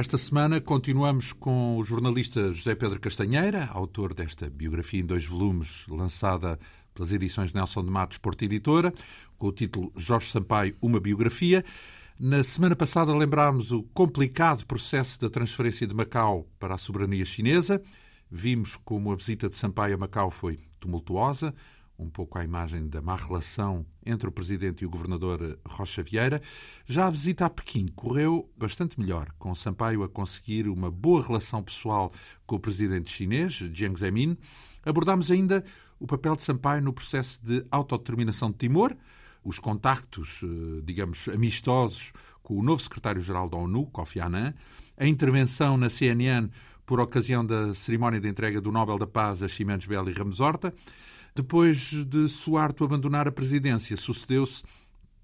Esta semana continuamos com o jornalista José Pedro Castanheira, autor desta biografia em dois volumes, lançada pelas edições Nelson de Matos Porta Editora, com o título Jorge Sampaio, uma biografia. Na semana passada lembrámos o complicado processo da transferência de Macau para a soberania chinesa. Vimos como a visita de Sampaio a Macau foi tumultuosa, um pouco à imagem da má relação entre o presidente e o governador Rocha Vieira. Já a visita a Pequim correu bastante melhor, com Sampaio a conseguir uma boa relação pessoal com o presidente chinês, Jiang Zemin. Abordámos ainda o papel de Sampaio no processo de autodeterminação de Timor, os contactos, eh, digamos, amistosos com o novo secretário-geral da ONU, Kofi Annan, a intervenção na CNN por ocasião da cerimónia de entrega do Nobel da Paz a Ximenes Bela e Ramos Horta, depois de Suarto abandonar a presidência, sucedeu-se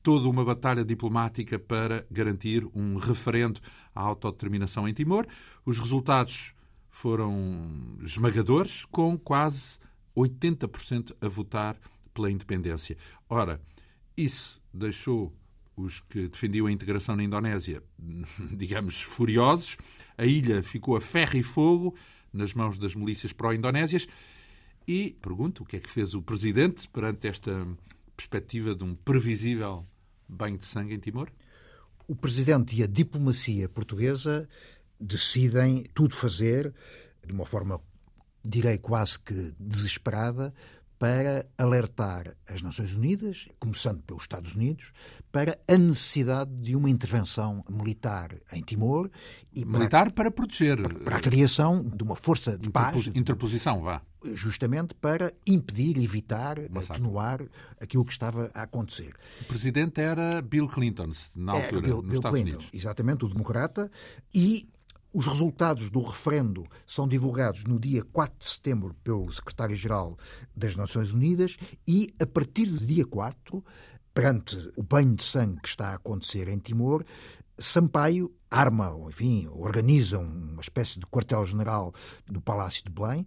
toda uma batalha diplomática para garantir um referendo à autodeterminação em Timor. Os resultados foram esmagadores, com quase 80% a votar pela independência. Ora, isso deixou os que defendiam a integração na Indonésia, digamos, furiosos. A ilha ficou a ferro e fogo nas mãos das milícias pró-indonésias e pergunto o que é que fez o Presidente perante esta perspectiva de um previsível banho de sangue em Timor? O Presidente e a diplomacia portuguesa decidem tudo fazer de uma forma, direi quase que desesperada, para alertar as Nações Unidas, começando pelos Estados Unidos, para a necessidade de uma intervenção militar em Timor. E militar para, para proteger. Para a criação de uma força de paz. Interposição, vá. Justamente para impedir, evitar, atenuar aquilo que estava a acontecer. O presidente era Bill Clinton, na altura, Bill, nos Bill Estados Clinton, Unidos. Exatamente, o democrata. E os resultados do referendo são divulgados no dia 4 de setembro pelo secretário-geral das Nações Unidas e, a partir do dia 4, perante o banho de sangue que está a acontecer em Timor, Sampaio arma, enfim, organiza uma espécie de quartel-general no Palácio de Belém.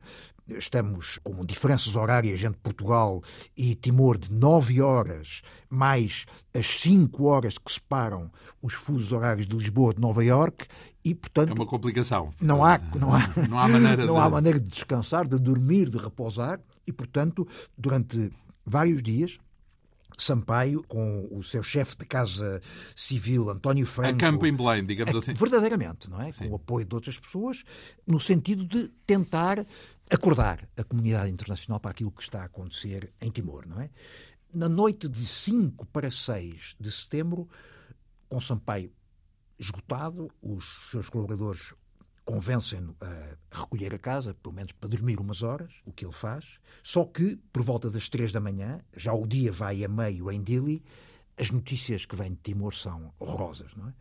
Estamos com diferenças horárias entre Portugal e Timor de 9 horas, mais as 5 horas que separam os fusos horários de Lisboa de Nova Iorque e, portanto... É uma complicação. Não há, não há, não há, maneira, não de... há maneira de descansar, de dormir, de repousar e, portanto, durante vários dias Sampaio, com o seu chefe de casa civil, António Franco. A campo em Belém, digamos assim. Verdadeiramente, não é? Sim. Com o apoio de outras pessoas, no sentido de tentar acordar a comunidade internacional para aquilo que está a acontecer em Timor, não é? Na noite de 5 para 6 de setembro, com Sampaio esgotado, os seus colaboradores convencem-no a recolher a casa, pelo menos para dormir umas horas, o que ele faz. Só que, por volta das três da manhã, já o dia vai a meio em Dili, as notícias que vêm de Timor são horrorosas, não é?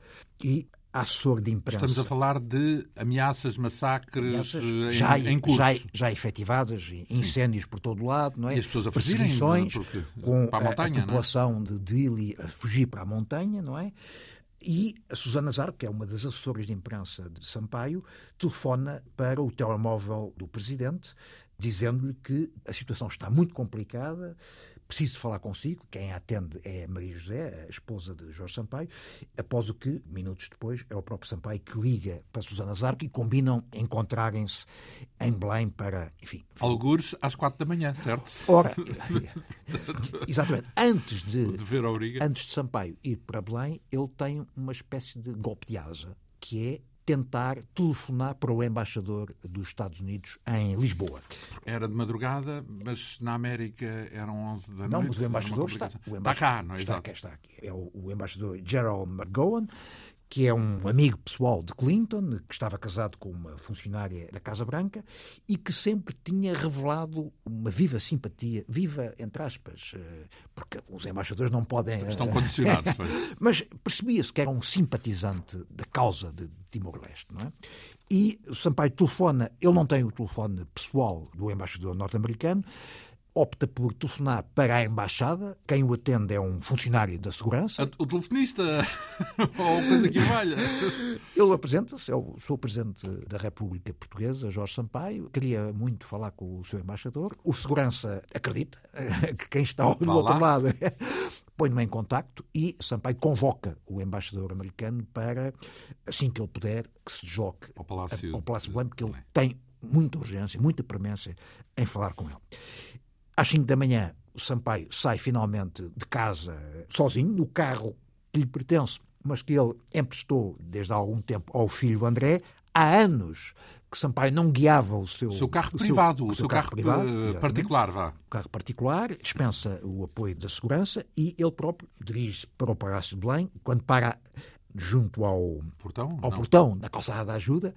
E assessor de imprensa... Estamos a falar de ameaças, massacres ameaças em, já, em curso. Já, já efetivadas, incêndios Sim. por todo o lado, não é? E as pessoas a fugirem porque, com para a, montanha, a população de Dili a fugir para a montanha, não é? E a Susana Zar, que é uma das assessoras de imprensa de Sampaio, telefona para o telemóvel do presidente, dizendo-lhe que a situação está muito complicada, preciso falar consigo. Quem a atende é a Maria José, a esposa de Jorge Sampaio. Após o que, minutos depois, é o próprio Sampaio que liga para Susana Zarco e combinam encontrarem-se em Belém para, enfim... Algures às quatro da manhã, certo? Ora, exatamente. Antes de, de antes de Sampaio ir para Belém, ele tem uma espécie de golpe de asa, que é tentar telefonar para o embaixador dos Estados Unidos em Lisboa. Era de madrugada, mas na América eram 11 da não, noite. Não, mas o embaixador está, o embaixador está cá, não é? Está, cá, está aqui. É o, o embaixador Gerald McGowan, que é um amigo pessoal de Clinton, que estava casado com uma funcionária da Casa Branca e que sempre tinha revelado uma viva simpatia, viva entre aspas, eh, porque os embaixadores não podem. Estão condicionados. Mas percebia-se que era um simpatizante da causa de Timor-Leste, não é? E o Sampaio telefona, ele não tem o telefone pessoal do embaixador norte-americano, opta por telefonar para a embaixada. Quem o atende é um funcionário da segurança. O telefonista ou coisa que valha. Ele apresenta-se, eu sou o presidente da República Portuguesa, Jorge Sampaio. Queria muito falar com o seu embaixador. O segurança acredita que quem está do outro lado põe-me em contacto e Sampaio convoca o embaixador americano para, assim que ele puder, que se desloque ao Palácio, ao Palácio Belém, porque ele tem muita urgência, muita premência em falar com ele. Às 5 da manhã, o Sampaio sai finalmente de casa sozinho, no carro que lhe pertence, mas que ele emprestou desde há algum tempo ao filho André. Há anos que Sampaio não guiava o seu, seu carro o privado, seu, o seu, carro, carro privado, eh, particular, vá. O carro particular, dispensa o apoio da segurança e ele próprio dirige para o Palácio de Belém. Quando para junto ao portão, ao portão da calçada da ajuda,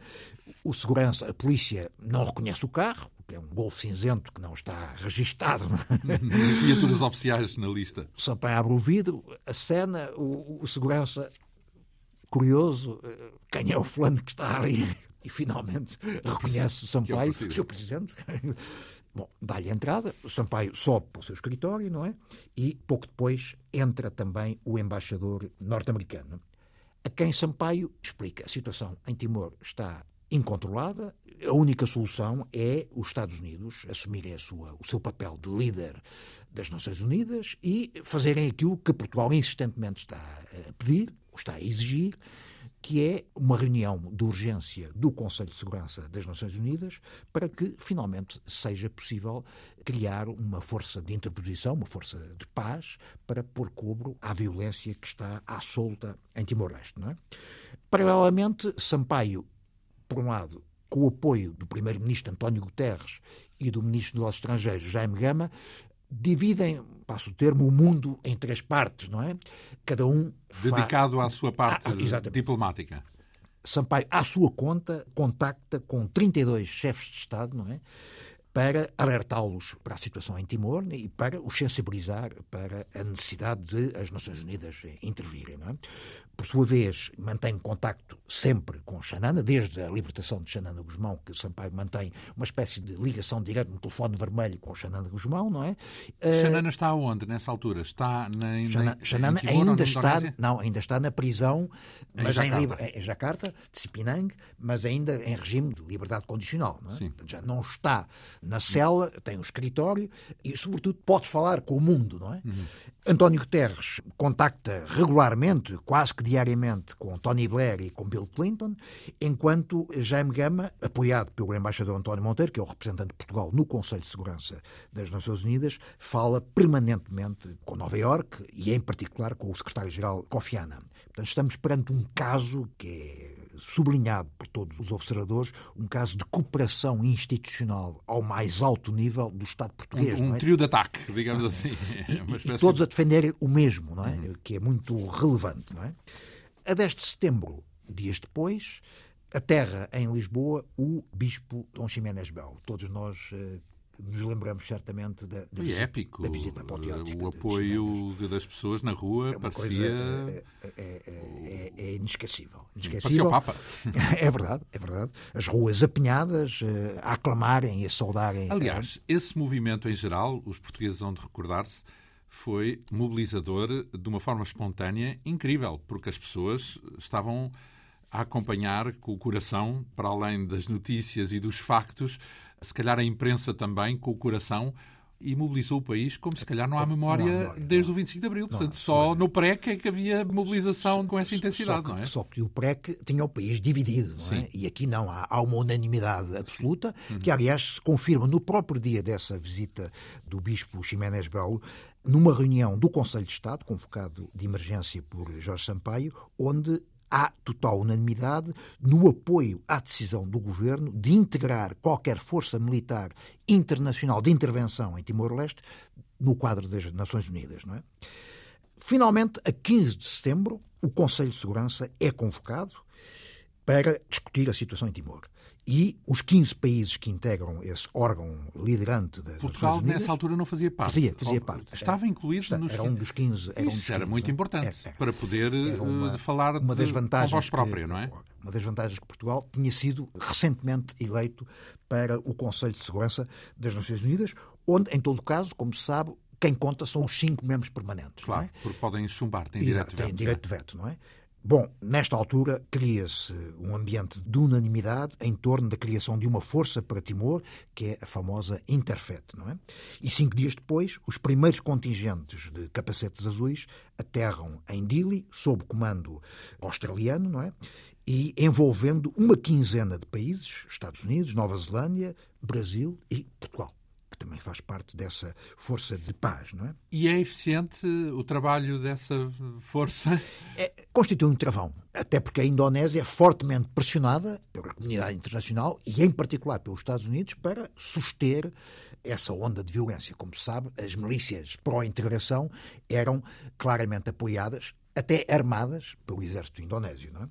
o segurança, a polícia não reconhece o carro, que é um Golf cinzento que não está registado. As viaturas oficiais na lista. Sampaio abre o vidro, a cena, o, o segurança curioso, eh, quem é o fulano que está ali? E finalmente reconhece Sampaio, é o, seu presidente. Bom, dá-lhe a entrada, o Sampaio sobe para o seu escritório, não é? E pouco depois entra também o embaixador norte-americano, a quem Sampaio explica a situação em Timor está incontrolada. A única solução é os Estados Unidos assumirem sua, o seu papel de líder das Nações Unidas e fazerem aquilo que Portugal insistentemente está a pedir, está a exigir, que é uma reunião de urgência do Conselho de Segurança das Nações Unidas para que finalmente seja possível criar uma força de interposição, uma força de paz, para pôr cobro à violência que está à solta em Timor-Leste. É? Paralelamente, Sampaio por um lado, com o apoio do primeiro-ministro António Guterres e do ministro dos Estrangeiros Jaime Gama, dividem, passo o termo, o mundo em três partes, não é? Cada um dedicado fa... à sua parte ah, diplomática. Sampaio, à sua conta, contacta com 32 chefes de Estado, não é? Para alertá-los para a situação em Timor e para os sensibilizar para a necessidade de as Nações Unidas intervirem. É? Por sua vez, mantém contacto sempre com Xanana, desde a libertação de Xanana Guzmão, que Sampaio mantém uma espécie de ligação direta no telefone vermelho com Xanana Guzmão, não é? Xanana está onde nessa altura? Está na, Xanana, Timor, ainda está, não, ainda está na prisão, em mas Jacarta. em, em Jacarta, de Sipinang, mas ainda em regime de liberdade condicional, não é? Já não está na cela, tem um escritório e, sobretudo, pode falar com o mundo, não é? Uhum. António Guterres contacta regularmente, quase que diariamente, com Tony Blair e com Bill Clinton, enquanto Jaime Gama, apoiado pelo embaixador António Monteiro, que é o representante de Portugal no Conselho de Segurança das Nações Unidas, fala permanentemente com Nova Iorque e, em particular, com o secretário-geral Kofi Annan. Portanto, estamos perante um caso que é sublinhado por todos os observadores, um caso de cooperação institucional ao mais alto nível do Estado português. Um, um é? trio de ataque, digamos assim. E, e, todos a defenderem o mesmo, não é? Uhum. que é muito relevante. Não é? A 10 de setembro, dias depois, aterra em Lisboa o Bispo Dom Ximénez Bel. Todos nós uh, nos lembramos certamente da, da, visita, épico. da visita apoteótica. O apoio das pessoas na rua é parecia... Coisa, é, é, é, é, inesquecível. inesquecível. Parecia o Papa. É verdade, é verdade. As ruas apinhadas uh, a aclamarem e a saudarem... Aliás, esse movimento em geral, os portugueses vão de recordar-se, foi mobilizador de uma forma espontânea incrível, porque as pessoas estavam a acompanhar com o coração, para além das notícias e dos factos, se calhar a imprensa também, com o coração, e mobilizou o país como se calhar não há memória, não há memória desde não. o 25 de Abril. Portanto, só no PREC é que havia mobilização com essa intensidade, só que, é? Só que o PREC tinha o país dividido, é? E aqui não, há, há uma unanimidade absoluta, uhum. que aliás se confirma no próprio dia dessa visita do Bispo Ximénez Brau, numa reunião do Conselho de Estado, convocado de emergência por Jorge Sampaio, onde há total unanimidade no apoio à decisão do governo de integrar qualquer força militar internacional de intervenção em Timor-Leste no quadro das Nações Unidas. Não é? Finalmente, a 15 de setembro, o Conselho de Segurança é convocado para discutir a situação em Timor e os 15 países que integram esse órgão liderante das Portugal, Nações Unidas... nessa altura, não fazia parte. Fazia, fazia parte. Estava incluído era, nos... Era um dos 15... Era, um dos 15, era muito importante era, era. para poder uma, falar uma das de, vantagens voz própria, que, não é? Uma das vantagens que Portugal tinha sido recentemente eleito para o Conselho de Segurança das Nações Unidas, onde, em todo caso, como se sabe, quem conta são os cinco membros permanentes. Claro, é? porque podem chumbar, têm direito de veto. Têm direito de veto, não é? Bom, nesta altura cria-se um ambiente de unanimidade em torno da criação de uma força para Timor, que é a famosa Interfet, não é? E cinco dias depois, os primeiros contingentes de capacetes azuis aterram em Dili, sob comando australiano, não é? E envolvendo uma quinzena de países, Estados Unidos, Nova Zelândia, Brasil e Portugal também faz parte dessa força de paz, não é? E é eficiente o trabalho dessa força? É, constitui um travão, até porque a Indonésia é fortemente pressionada pela comunidade internacional e, em particular, pelos Estados Unidos para suster essa onda de violência. Como se sabe, as milícias pró-integração eram claramente apoiadas, até armadas, pelo exército indonésio, não é?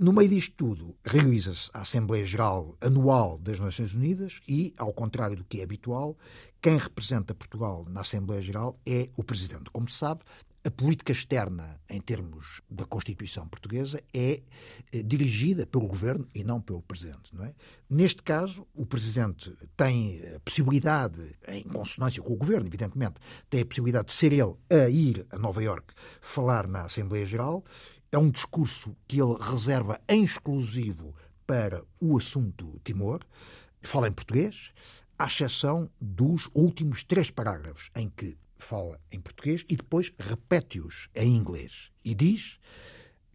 No meio disto tudo, realiza-se a Assembleia Geral Anual das Nações Unidas e, ao contrário do que é habitual, quem representa Portugal na Assembleia Geral é o Presidente. Como se sabe, a política externa, em termos da Constituição portuguesa, é eh, dirigida pelo Governo e não pelo Presidente. Não é? Neste caso, o Presidente tem a possibilidade, em consonância com o Governo, evidentemente, tem a possibilidade de ser ele a ir a Nova Iorque falar na Assembleia Geral é um discurso que ele reserva em exclusivo para o assunto Timor, fala em português, à exceção dos últimos três parágrafos, em que fala em português e depois repete-os em inglês. E diz,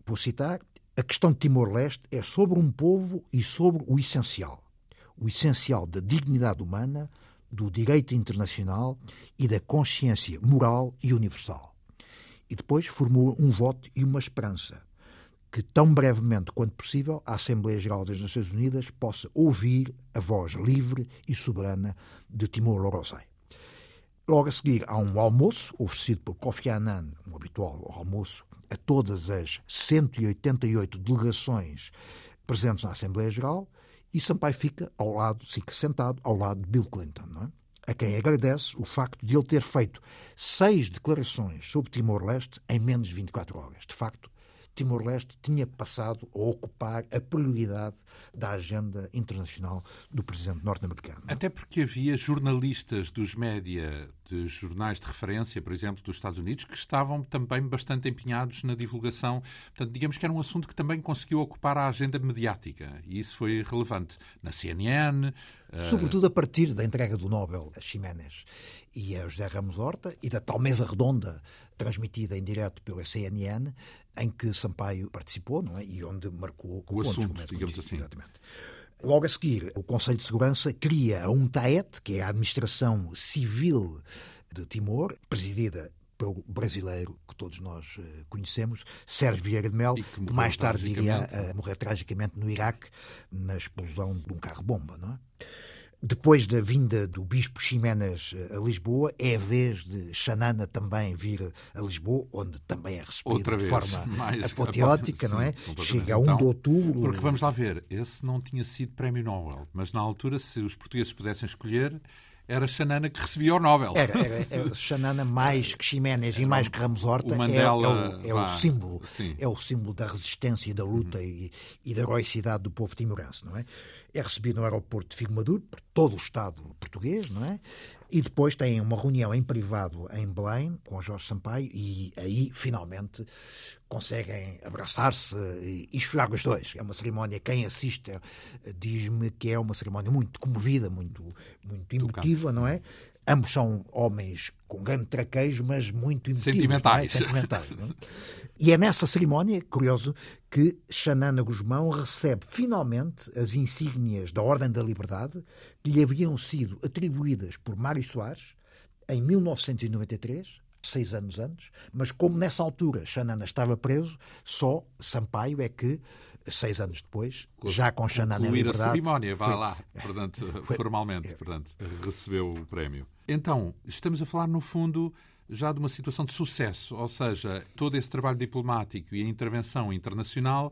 vou citar, a questão de Timor-Leste é sobre um povo e sobre o essencial. O essencial da dignidade humana, do direito internacional e da consciência moral e universal e depois formula um voto e uma esperança que, tão brevemente quanto possível, a Assembleia Geral das Nações Unidas possa ouvir a voz livre e soberana de Timor-Leste. Logo a seguir, há um almoço oferecido por Kofi Annan, um habitual almoço, a todas as 188 delegações presentes na Assembleia Geral, e Sampaio fica ao lado, fica sentado ao lado de Bill Clinton. Não é? A quem agradece o facto de ele ter feito seis declarações sobre Timor-Leste em menos de 24 horas. De facto, Timor-Leste tinha passado a ocupar a prioridade da agenda internacional do presidente norte-americano. Até porque havia jornalistas dos média, de jornais de referência, por exemplo, dos Estados Unidos, que estavam também bastante empenhados na divulgação. Portanto, digamos que era um assunto que também conseguiu ocupar a agenda mediática. E isso foi relevante na CNN. Eh, Sobretudo a partir da entrega do Nobel a Ximénez e a José Ramos Horta e da tal mesa redonda transmitida em direto pela CNN, em que Sampaio participou não é? e onde marcou o pontos, assunto, digamos assim. Exatamente. Logo a seguir, o Conselho de Segurança cria a UNTAET, que é a Administração Civil de Timor, presidida pelo brasileiro que todos nós eh, conhecemos, Sérgio Vieira de Mel, que, que, mais tarde iria a morrer tragicamente no Iraque na explosão de um carro-bomba, não é? Depois da vinda do Bispo Ximenes eh, a Lisboa, é a vez de Xanana também vir a Lisboa, onde também é recebido de forma apoteótica, não é? Chega a 1 então, de outubro. Porque vamos lá ver, esse não tinha sido prémio Nobel, mas na altura, se os portugueses pudessem escolher, era Xanana que recebia o Nobel. Era, era, era Xanana mais que Ximénez e mais que Ramos Horta. O Mandela, é, é, o, é o símbolo. Sim. É o símbolo da resistência e da luta uhum. e, e, da heroicidade do povo timorense, não é? É recebido no aeroporto de Figo Maduro por todo o Estado português, não é? E depois tem uma reunião em privado em Belém com Jorge Sampaio e aí finalmente conseguem abraçar-se e chorar os dois. É uma cerimónia, quem assiste diz-me que é uma cerimónia muito comovida, muito, muito emotiva, não é? Ambos são homens com grande traquejo, mas muito emotivos. Sentimentais. É? Sentimentais é? E é nessa cerimónia, curioso, que Xanana Guzmão recebe finalmente as insígnias da Ordem da Liberdade que lhe haviam sido atribuídas por Mário Soares em 1993, seis anos antes, mas como nessa altura Xanana estava preso, só Sampaio é que, seis anos depois, já com Xanana em liberdade... a cerimónia, vá foi, lá, portanto, foi, formalmente, é, portanto, recebeu o prémio. Então, estamos a falar, no fundo, já de uma situação de sucesso, ou seja, todo esse trabalho diplomático e a intervenção internacional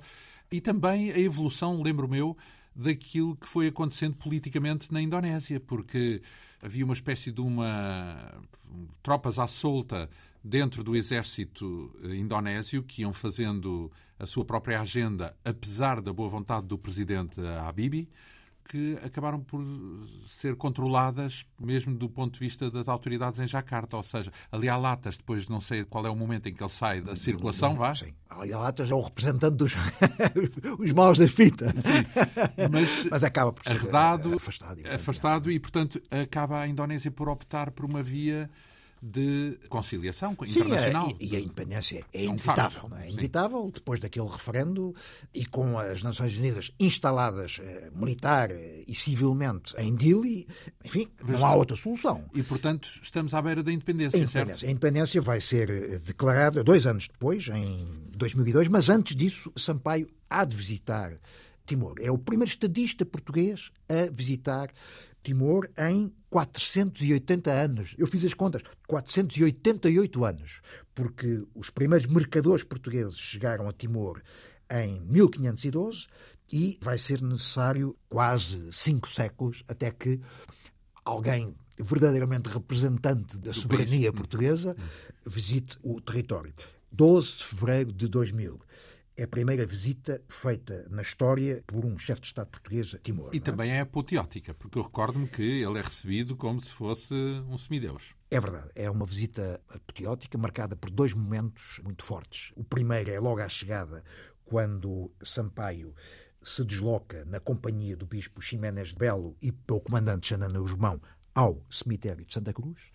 e também a evolução, lembro meu, daquilo que foi acontecendo politicamente na Indonésia, porque havia uma espécie de uma tropas à solta dentro do exército eh, indonésio que iam fazendo a sua própria agenda, apesar da boa vontade do presidente Habibie. Que acabaram por ser controladas mesmo do ponto de vista das autoridades em Jacarta. Ou seja, ali há latas, depois não sei qual é o momento em que ele sai da circulação, vá. Sim, ali há latas é o representante dos os maus da fita. Sim, mas, mas acaba por ser arredado, afastado. Afastado e, portanto, acaba a Indonésia por optar por uma via de conciliação internacional. Sim, e, a independência é, é inevitável. Um é? é inevitável, depois daquele referendo e com as Nações Unidas instaladas eh, militar eh, e civilmente em Dili, enfim, não há outra solução. E, portanto, estamos à beira da independência, a independência, certo? A independência vai ser eh, declarada dois anos depois, em 2002, mas antes disso, Sampaio há de visitar Timor. É o primeiro estadista português a visitar Timor em 480 anos. Eu fiz as contas, 488 anos, porque os primeiros mercadores portugueses chegaram a Timor em 1512 e vai ser necessário quase cinco séculos até que alguém verdadeiramente representante da soberania portuguesa visite o território. 12 de fevereiro de 2000 é a primeira visita feita na história por um chefe de Estado português a Timor. E é? também é apoteótica, porque eu recordo-me que ele é recebido como se fosse um semideus. É verdade, é uma visita apoteótica marcada por dois momentos muito fortes. O primeiro é logo à chegada, quando Sampaio se desloca na companhia do bispo Ximénez de Belo e pelo comandante Xanana Guzmão ao cemitério de Santa Cruz,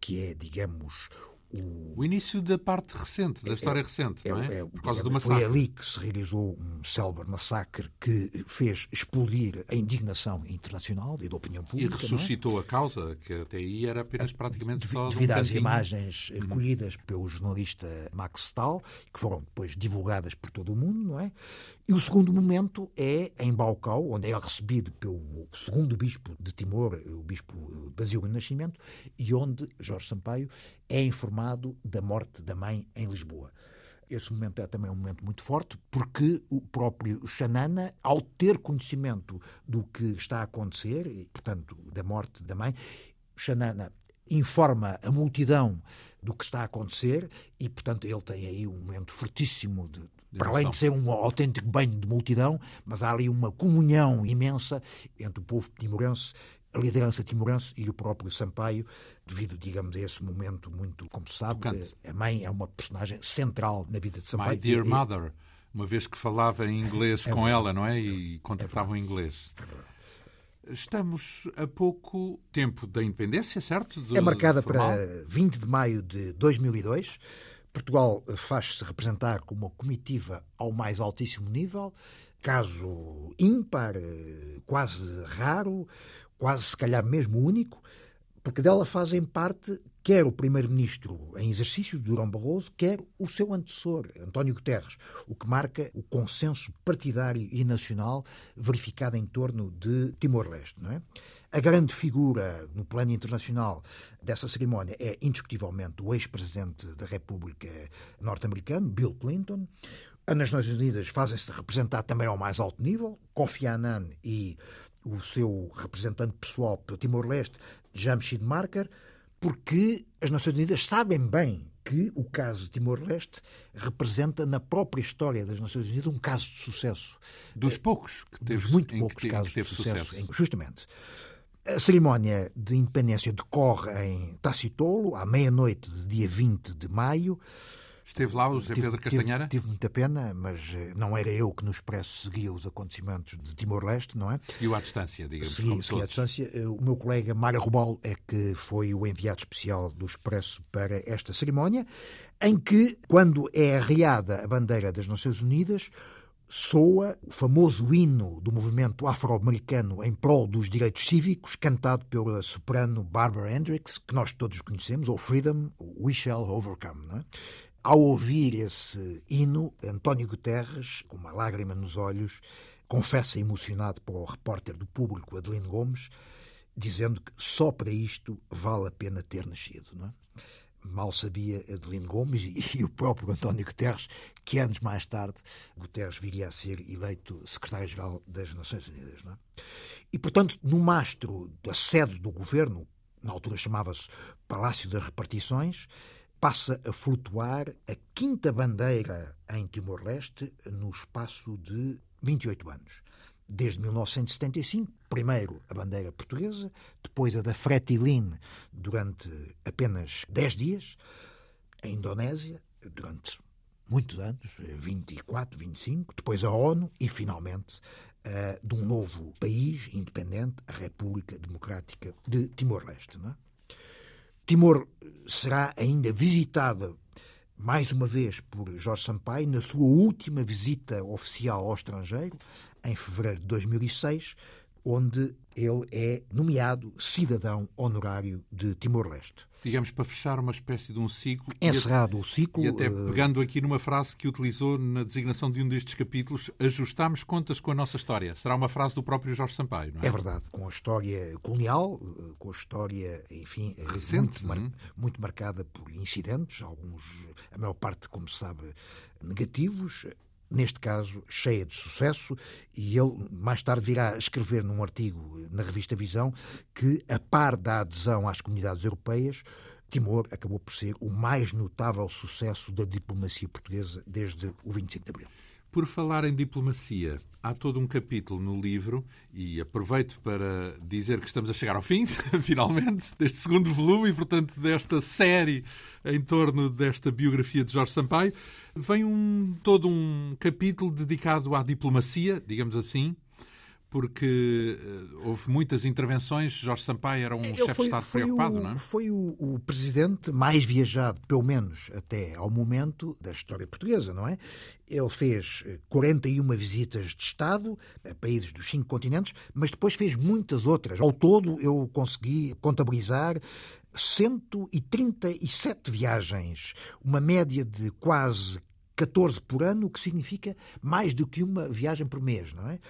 que é, digamos, o... o início da parte recente, da é, história recente, é, não é? é Por causa do massacre. Foi ali que se realizou um célebre massacre que fez explodir a indignação internacional e da opinião pública. E ressuscitou a causa, que até aí era apenas praticamente só. Devido às imagens uhum. colhidas pelo jornalista Max Stahl, que foram depois divulgadas por todo o mundo, não é? E o segundo momento é em Baucau, onde é recebido pelo segundo bispo de Timor, o bispo Basílio Nascimento, e onde Jorge Sampaio é informado da morte da mãe em Lisboa. Esse momento é também um momento muito forte, porque o próprio Xanana, ao ter conhecimento do que está a acontecer, e, portanto, da morte da mãe, Xanana informa a multidão do que está a acontecer e, portanto, ele tem aí um momento fortíssimo de, para além de ser um autêntico banho de multidão, mas há ali uma comunhão imensa entre o povo timorense, a liderança timorense e o próprio Sampaio, devido, digamos, a esse momento muito, como se sabe, a mãe é uma personagem central na vida de Sampaio. My dear e, mother, uma vez que falava em inglês é com ela, não é? E contratava é em inglês. É Estamos a pouco tempo da independência, certo? é marcada para 20 de maio de 2002. Portugal faz-se representar como uma comitiva ao mais altíssimo nível, caso ímpar, quase raro, quase se calhar mesmo único, porque dela fazem parte quer o primeiro-ministro em exercício, Durão Barroso, quer o seu antecessor, António Guterres, o que marca o consenso partidário e nacional verificado em torno de Timor-Leste, não é? A grande figura no plano internacional dessa cerimónia é, indiscutivelmente, o ex-presidente da República norte-americano, Bill Clinton. As Nações Unidas fazem-se representar também ao mais alto nível. Kofi Annan e o seu representante pessoal para Timor-Leste, Jamshid Marker, porque as Nações Unidas sabem bem que o caso de Timor-Leste representa na própria história das Nações Unidas um caso de sucesso. Dos poucos que teve, Dos muito poucos que casos que de sucesso. sucesso. Justamente. A cerimónia de independência decorre em Tacitolo, à meia-noite de dia 20 de maio. Esteve lá o José Pedro Castanheira? Tive, tive, muita pena, mas eh, não era eu que no Expresso seguia os acontecimentos de Timor-Leste, não é? Seguiu à distância, digamos. Segui, segui à distância. Eh, o meu colega Mário Rubal é que foi o enviado especial do Expresso para esta cerimónia, em que, quando é arriada a bandeira das Nações Unidas, soa o famoso hino do movimento afro-americano em prol dos direitos cívicos, cantado pela soprano Barbara Hendricks, que nós todos conhecemos, ou Freedom, We Shall Overcome. É? Ao ouvir esse hino, António Guterres, com uma lágrima nos olhos, confessa emocionado para o repórter do público Adelino Gomes, dizendo que só para isto vale a pena ter nascido. Não é? Mal sabia Adelino Gomes e, o próprio António Guterres que anos mais tarde Guterres viria a ser eleito secretário-geral das Nações Unidas. É? E, portanto, no mastro da sede do governo, na altura chamava-se Palácio das Repartições, passa a flutuar a quinta bandeira em Timor-Leste no espaço de 28 anos. Desde 1975, primeiro a bandeira portuguesa, depois a da Fretilin durante apenas 10 dias, a Indonésia durante muitos anos, 24, 25, depois a ONU e, finalmente, uh, de um novo país independente, a República Democrática de Timor-Leste. É? Timor será ainda visitada mais uma vez por Jorge Sampaio na sua última visita oficial ao estrangeiro, em fevereiro de 2006, onde ele é nomeado cidadão honorário de Timor-Leste. Digamos, para fechar uma espécie de um ciclo. Encerrado o ciclo. E até eh, pegando aqui numa frase que utilizou na designação de um destes capítulos, ajustamos contas com a nossa história. Será uma frase do próprio Jorge Sampaio, não é? É verdade, com a história colonial, eh, com a história, enfim, eh, Recente, muito, mar... muito marcada por incidentes, alguns, a maior parte, como se sabe, negativos, neste caso, cheia de sucesso, e ele mais tarde virá escrever num artigo na revista Visão que, a par da adesão às comunidades europeias, Timor acabou por ser o mais notável sucesso da diplomacia portuguesa desde o 25 de Abril. Por falar em diplomacia, há todo um capítulo no livro, e aproveito para dizer que estamos a chegar ao fim, finalmente, deste segundo volume e, portanto, desta série em torno desta biografia de Jorge Sampaio. Vem um, todo um capítulo dedicado à diplomacia, digamos assim, porque uh, houve muitas intervenções. Jorge Sampaio era um chefe de Estado preocupado, o, não é? Foi o, o, presidente mais viajado, pelo menos até ao momento, da história portuguesa, não é? Ele fez 41 eh, visitas de Estado a países dos cinco continentes, mas depois fez muitas outras. Ao todo, eu consegui contabilizar 137 viagens, uma média de quase 14 por ano, o que significa mais do que uma viagem por mês, não é?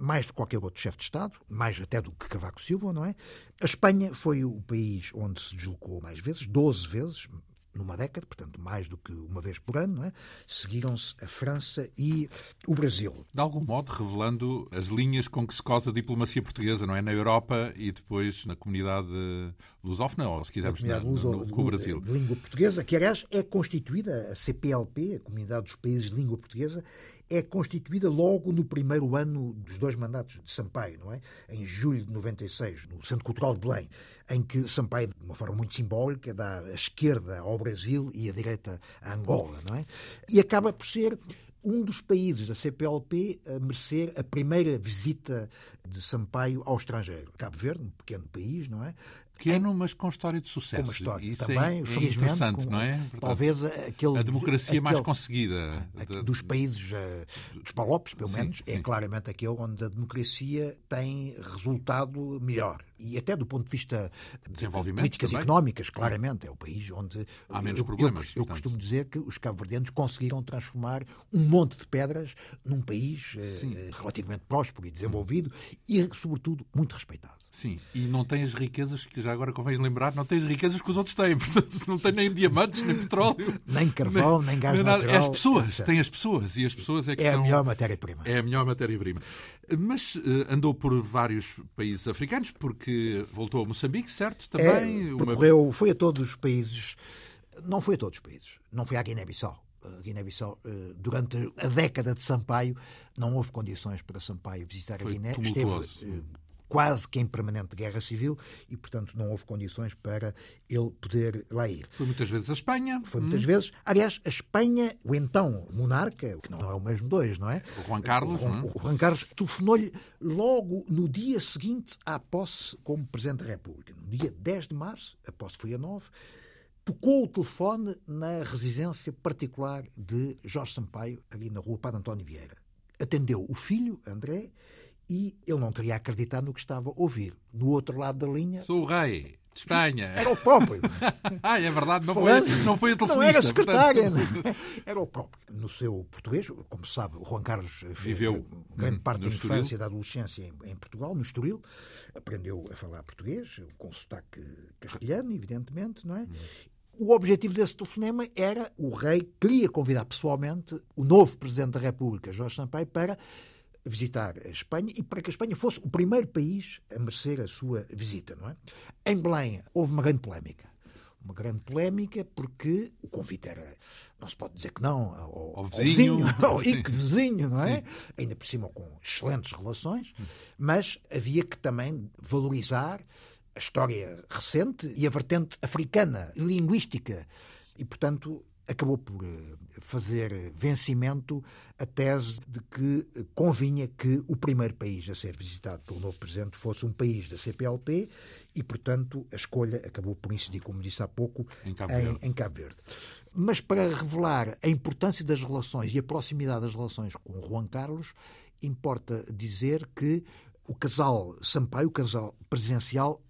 Mais do que qualquer outro chefe de Estado, mais até do que Cavaco Silva, não é? A Espanha foi o país onde se deslocou mais vezes, 12 vezes, numa década, portanto, mais do que uma vez por ano, é? seguiram-se a França e o Brasil. De algum modo, revelando as linhas com que se cosa a diplomacia portuguesa, não é? Na Europa e depois na comunidade lusófona, ou se quisermos, na, luso, no, com o Brasil. De língua portuguesa, que aliás é constituída, a CPLP, a Comunidade dos Países de Língua Portuguesa, é constituída logo no primeiro ano dos dois mandatos de Sampaio, não é? Em julho de 96, no Centro Cultural de Belém, em que Sampaio, de uma forma muito simbólica, dá a esquerda ao Brasil e a direita à Angola, não é? E acaba por ser um dos países da CPLP a merecer a primeira visita de Sampaio ao estrangeiro. Cabo Verde, um pequeno país, não é? Pequeno, mas com história de sucesso. Com história Isso também, é, felizmente. interessante, com, não é? Portanto, talvez aquele, a democracia aquele, mais conseguida. Dos países, uh, dos palopes, pelo menos, sim, é sim. claramente aquele onde a democracia tem resultado melhor. E até do ponto de vista de políticas também. económicas, claramente, é o país onde... Há menos eu, problemas. Eu, eu costumo dizer que os cabo-verdianos conseguiram transformar um monte de pedras num país uh, relativamente próspero e desenvolvido hum. e, sobretudo, muito respeitado. Sim, e não tem as riquezas, que já agora convém lembrar, não tem as riquezas que os outros têm. Portanto, não tem nem diamantes, nem petróleo. nem carvão, nem, nem gás nem natural. É as pessoas, tem as pessoas. E as pessoas é que é são... a melhor matéria-prima. É a melhor matéria-prima. Mas uh, andou por vários países africanos, porque voltou a Moçambique, certo? Também. É, percorreu, uma... foi a todos os países. Não foi a todos os países. Não foi à Guiné-Bissau. Guiné-Bissau, eh, durante a década de Sampaio, não houve condições para Sampaio visitar foi a Guiné. Tumultuoso. Esteve quase que em permanente guerra civil e, portanto, não houve condições para ele poder lá ir. Foi muitas vezes a Espanha. Foi muitas hum. vezes. Aliás, a Espanha, o então monarca, que não é o mesmo dois, não é? O Juan Carlos. O, Juan, o Juan Carlos telefonou-lhe logo no dia seguinte à posse como Presidente da República. No dia 10 de março, a posse foi a 9, tocou o telefone na residência particular de Jorge Sampaio, ali na rua Padre António Vieira. Atendeu o filho, André, e ele não queria acreditar no que estava a ouvir. Do outro lado da linha. Sou o rei de Espanha. Era o próprio. ah, é verdade, não foi, não foi a telefonista. Não era secretária. Portanto... Era o próprio. No seu português, como se sabe, o Juan Carlos viveu grande parte da infância e da adolescência em, em, Portugal, no Estoril. Aprendeu a falar português, com sotaque castelhano, evidentemente, não é? Hum. O objetivo desse telefonema era o rei queria convidar pessoalmente o novo Presidente da República, Jorge Sampaio, para visitar a Espanha e para que a Espanha fosse o primeiro país a merecer a sua visita, não é? Em Belém houve uma grande polémica, uma grande polémica, porque o convite era, não se pode dizer que não, ao, ao vizinho, ao vizinho, ao vizinho, não é? Sim. Ainda por cima com excelentes relações, mas havia que também valorizar a história recente e a vertente africana, linguística. E, portanto, acabou por eh, fazer vencimento a tese de que convinha que o primeiro país a ser visitado pelo novo presidente fosse um país da CPLP e, portanto, a escolha acabou por incidir, como disse há pouco, em Cabo Verde. Em, em Cabo Verde. Mas para revelar a importância das relações e a proximidade das relações com Juan Carlos, importa dizer que o casal Sampaio, o casal presidencial,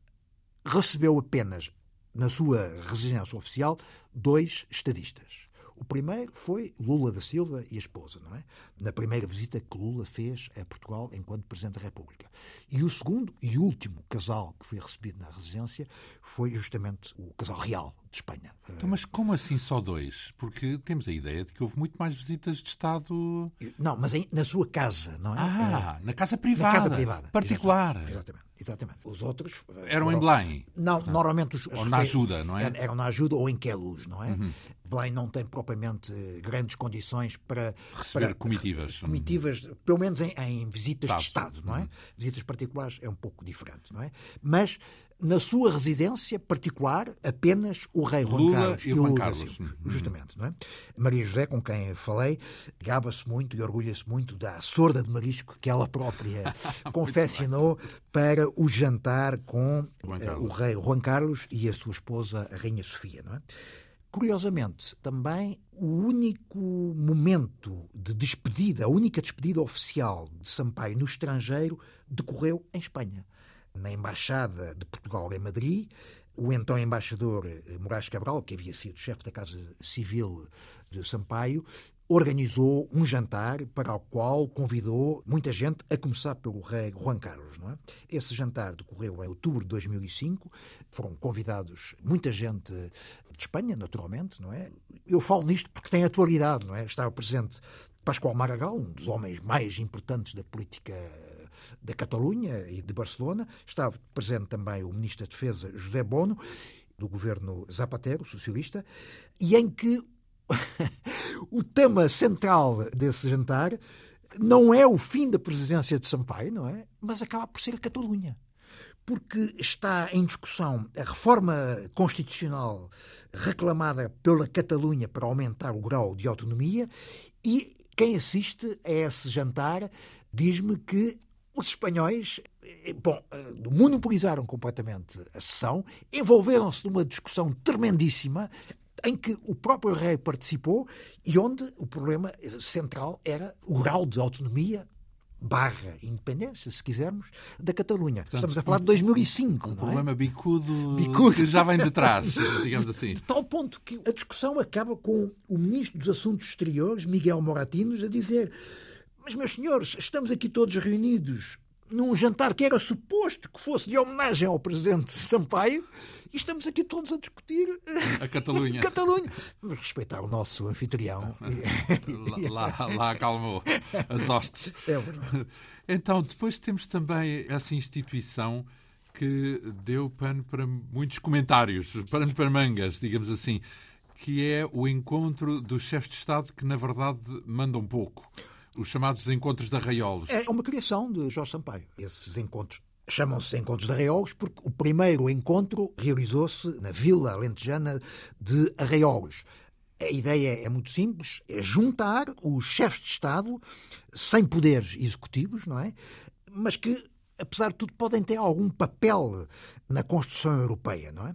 recebeu apenas na sua residência oficial dois estadistas. O primeiro foi Lula da Silva e a esposa, não é? Na primeira visita que Lula fez a Portugal enquanto Presidente da República. E o segundo e último casal que foi recebido na residência foi justamente o casal real de Espanha. Então, mas como assim só dois? Porque temos a ideia de que houve muito mais visitas de Estado. Não, mas na sua casa, não é? Ah, na casa privada. Na casa privada. Particular. Exatamente. exatamente. Os outros. Eram foram... em Belém? Não, normalmente os. Ou na ajuda, não é? Eram na ajuda ou em Queluz, não é? Uhum. Belém não tem propriamente grandes condições para. Receber para, comitivas. Comitivas, pelo menos em, em visitas de Estado, não é? Uhum. Visitas particulares é um pouco diferente, não é? Mas na sua residência particular apenas o rei Juan Lula Carlos e, o Juan Carlos. Uhum. Justamente, não é? Maria José, com quem falei, gaba-se muito e orgulha-se muito da sorda de marisco que ela própria confeccionou para o jantar com uh, o rei Juan Carlos e a sua esposa, a rainha Sofia, não é? Curiosamente, também o único momento de despedida, a única despedida oficial de Sampaio no estrangeiro decorreu em Espanha na Embaixada de Portugal em Madrid, o então embaixador eh, Moraes Cabral, que havia sido chefe da Casa Civil de Sampaio, organizou um jantar para o qual convidou muita gente, a começar pelo rei Juan Carlos. Não é? Esse jantar decorreu em outubro de 2005. Foram convidados muita gente de Espanha, naturalmente. Não é? Eu falo nisto porque tem atualidade. Não é? Estava presente Pascoal Maragall, um dos homens mais importantes da política da Catalunha e de Barcelona. Estava presente também o Ministro da Defesa, José Bono, do governo Zapatero, socialista, e em que o tema central desse jantar não é o fim da presidência de Sampaio, não é? Mas acaba por ser a Catalunha. Porque está em discussão a reforma constitucional reclamada pela Catalunha para aumentar o grau de autonomia e quem assiste a esse jantar diz-me que os espanhóis, eh, bom, eh, monopolizaram completamente a sessão, envolveram-se numa discussão tremendíssima em que o próprio rei participou e onde o problema central era o grau de autonomia barra independência, se quisermos, da Catalunha. Portanto, Estamos a falar de 2005. Um, um problema é? bicudo, bicudo que já vem de trás, digamos assim. De tal ponto que a discussão acaba com o Ministro dos Assuntos Exteriores, Miguel Moratinos, a dizer mas, meus senhores, estamos aqui todos reunidos num jantar que era suposto que fosse de homenagem ao presidente Sampaio e estamos aqui todos a discutir a Catalunha. Catalunha. Vamos respeitar o nosso anfitrião. lá, lá, lá acalmou as hostes. É verdade. Então, depois temos também essa instituição que deu pano para muitos comentários, pano para mangas, digamos assim, que é o encontro dos chefes de Estado que, na verdade, mandam pouco os chamados encontros de arraiolos. É uma criação de Jorge Sampaio. Esses encontros chamam-se Encontros de Arraiolos porque o primeiro encontro realizou-se na Vila Alentejana de Arraiolos. A ideia é muito simples, é juntar os chefes de Estado sem poderes executivos, não é? Mas que, apesar de tudo, podem ter algum papel na construção europeia, não é?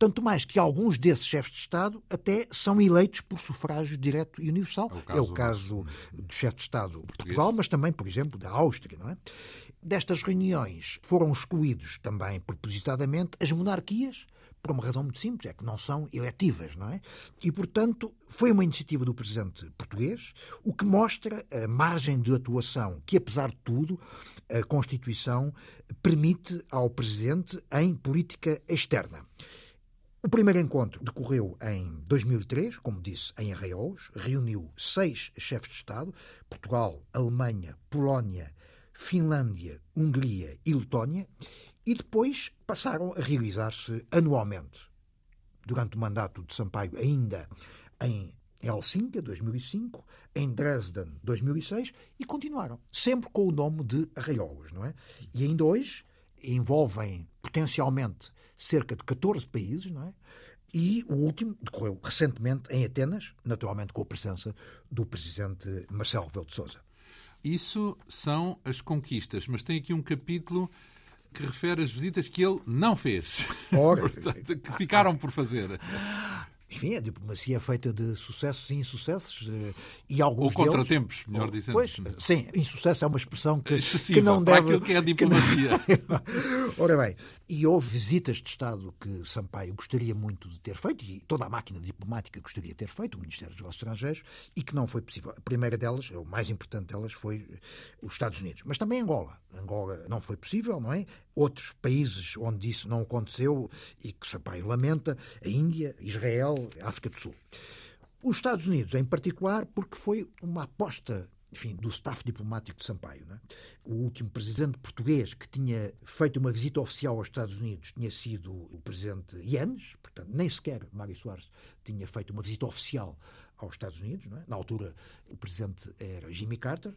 Tanto mais que alguns desses chefes de Estado até são eleitos por sufrágio direto e universal. É o caso, é caso do chefe de Estado de Portugal, mas também, por exemplo, da Áustria. Não é? Destas reuniões foram excluídos também, propositadamente, as monarquias, por uma razão muito simples, é que não são eletivas, não é? E, portanto, foi uma iniciativa do presidente português, o que mostra a margem de atuação que, apesar de tudo, a Constituição permite ao presidente em política externa. O primeiro encontro decorreu em 2003, como disse, em Arraiolos, reuniu seis chefes de Estado, Portugal, Alemanha, Polónia, Finlândia, Hungria e Letónia, e depois passaram a realizar-se anualmente. durante o mandato de Sampaio, ainda em Helsinki, 2005, em Dresden, 2006, e continuaram, sempre com o nome de arraiólogos, não é? E ainda hoje envolvem potencialmente cerca de 14 países, não é? E o último decorreu recentemente em Atenas, naturalmente com a presença do presidente Marcelo Rebelo de Sousa. Isso são as conquistas, mas tem aqui um capítulo que refere as visitas que ele não fez. Ora, Portanto, que ficaram por fazer. Enfim, a diplomacia é feita de sucessos e insucessos eh, e alguns Ou contratempos, deles, melhor dizendo. Pois, sim, insucesso é uma expressão que, que não deve... aquilo que é a diplomacia. Ora bem, e houve visitas de Estado que Sampaio gostaria muito de ter feito, e toda a máquina diplomática gostaria de ter feito, o Ministério dos Negócios Estrangeiros, e que não foi possível. A primeira delas, o mais importante delas, foi os Estados Unidos. Mas também Angola. Angola não foi possível, não é? Outros países onde isso não aconteceu e que Sampaio lamenta, a Índia, Israel, África do Sul. Os Estados Unidos, em particular, porque foi uma aposta enfim, do staff diplomático de Sampaio. É? O último presidente português que tinha feito uma visita oficial aos Estados Unidos tinha sido o presidente Yanes, portanto, nem sequer Mário Soares tinha feito uma visita oficial aos Estados Unidos. É? Na altura, o presidente era Jimmy Carter.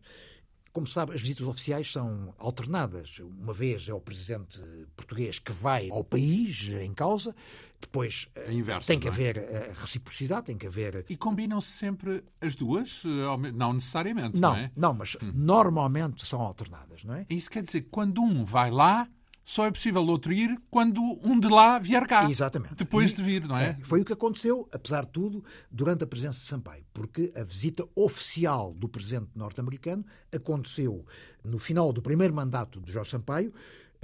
Como sabe, as visitas oficiais são alternadas. Uma vez é o presidente português que vai ao país em causa, depois é inverso, tem que é? haver eh, reciprocidade, tem que haver. E combinam-se sempre as duas? Eh, não necessariamente, não, não é? Não, mas hum. normalmente são alternadas, não é? Isso quer dizer que quando um vai lá, só é possível outro ir quando um de lá vier cá. Exatamente. Depois e, de vir, não é? é? Foi o que aconteceu, apesar de tudo, durante a presença de Sampaio, porque a visita oficial do presidente norte-americano aconteceu no final do primeiro mandato de Jorge Sampaio,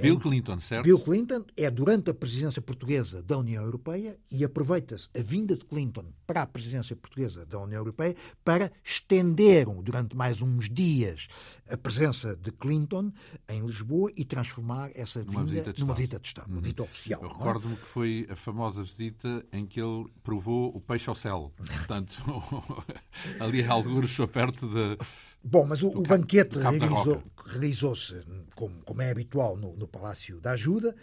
Bill Clinton, certo? Bill Clinton é durante a presidência portuguesa da União Europeia e aproveita-se a vinda de Clinton para a presidência portuguesa da União Europeia para estender durante mais uns dias a presença de Clinton em Lisboa e transformar essa vinda visita numa visita de Estado, uma uhum. visita oficial. Eu é? recordo-me que foi a famosa visita em que ele provou o peixe ao céu. Portanto, ali alguns perto de Bom, mas o, o banquete realizou, realizou-se, como, como, é habitual, no, no Palácio da Ajuda,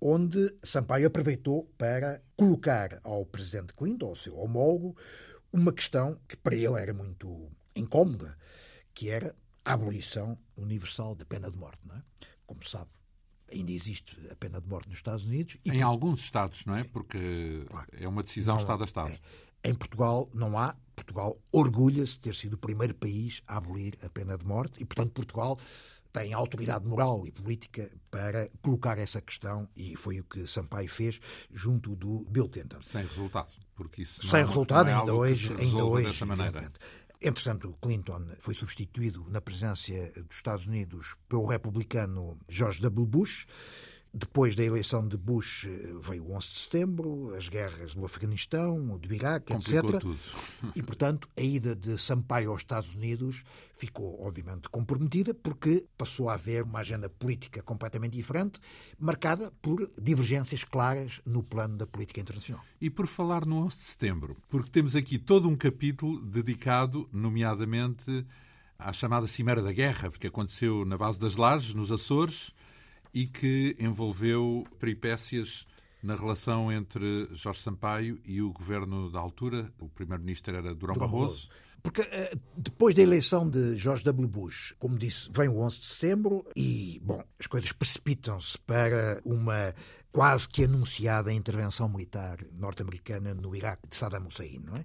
onde Sampaio aproveitou para colocar ao presidente Clinton, ao seu homólogo, uma questão que para ele era muito incómoda, que era a abolição universal da pena de morte. Não é? Como sabe, ainda existe a pena de morte nos Estados Unidos. em por... alguns Estados, não é? Porque claro, é uma decisão Estado a Estado. É. Em Portugal não há. Portugal orgulha-se de ter sido o primeiro país a abolir a pena de morte e, portanto, Portugal tem autoridade moral e política para colocar essa questão e foi o que Sampaio fez junto do Bill Clinton. Sem resultado, porque isso sem não, resultado não é ainda hoje, ainda hoje. Dessa maneira. Entretanto, Clinton foi substituído na presidência dos Estados Unidos pelo republicano George W. Bush depois da eleição de Bush eh, veio o 11 de setembro, as guerras no Afeganistão, do Iraque, Complicou etc. Tudo. E, portanto, a ida de Sampaio aos Estados Unidos ficou, obviamente, comprometida porque passou a haver uma agenda política completamente diferente, marcada por divergências claras no plano da política internacional. E por falar no 11 de setembro, porque temos aqui todo um capítulo dedicado, nomeadamente, à chamada Cimeira da Guerra, que aconteceu na base das Lajes, nos Açores, e que envolveu peripécias na relação entre Jorge Sampaio e o governo da altura. O primeiro-ministro era Durão, Durão Barroso. Porque uh, depois da eleição de George W. Bush, como disse, vem o 11 de setembro e, bom, as coisas precipitam-se para uma quase que anunciada intervenção militar norte-americana no Iraque de Saddam Hussein, não é?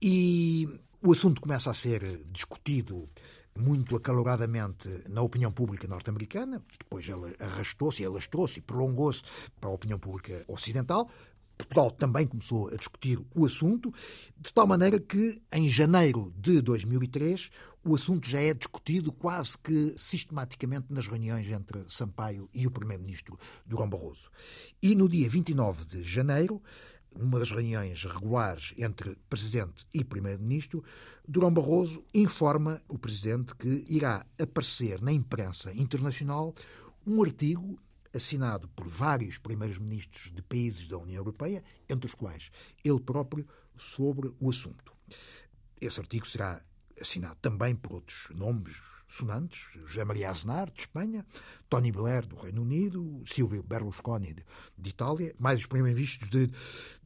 E o assunto começa a ser discutido muito acaloradamente na opinião pública norte-americana, depois ela arrastou-se, alastrou-se e prolongou-se para a opinião pública ocidental. Portugal também começou a discutir o assunto, de tal maneira que, em janeiro de 2003, o assunto já é discutido quase que sistematicamente nas reuniões entre Sampaio e o Primeiro-Ministro Durão Barroso. E no dia 29 de janeiro, numa das reuniões regulares entre Presidente e Primeiro-Ministro, Durão Barroso informa o Presidente que irá aparecer na imprensa internacional um artigo assinado por vários primeiros-ministros de países da União Europeia, entre os quais ele próprio, sobre o assunto. Esse artigo será assinado também por outros nomes, sonantes, José Maria Aznar, de Espanha, Tony Blair, do Reino Unido, Silvio Berlusconi, de, de Itália, mais os primeiros-ministros de,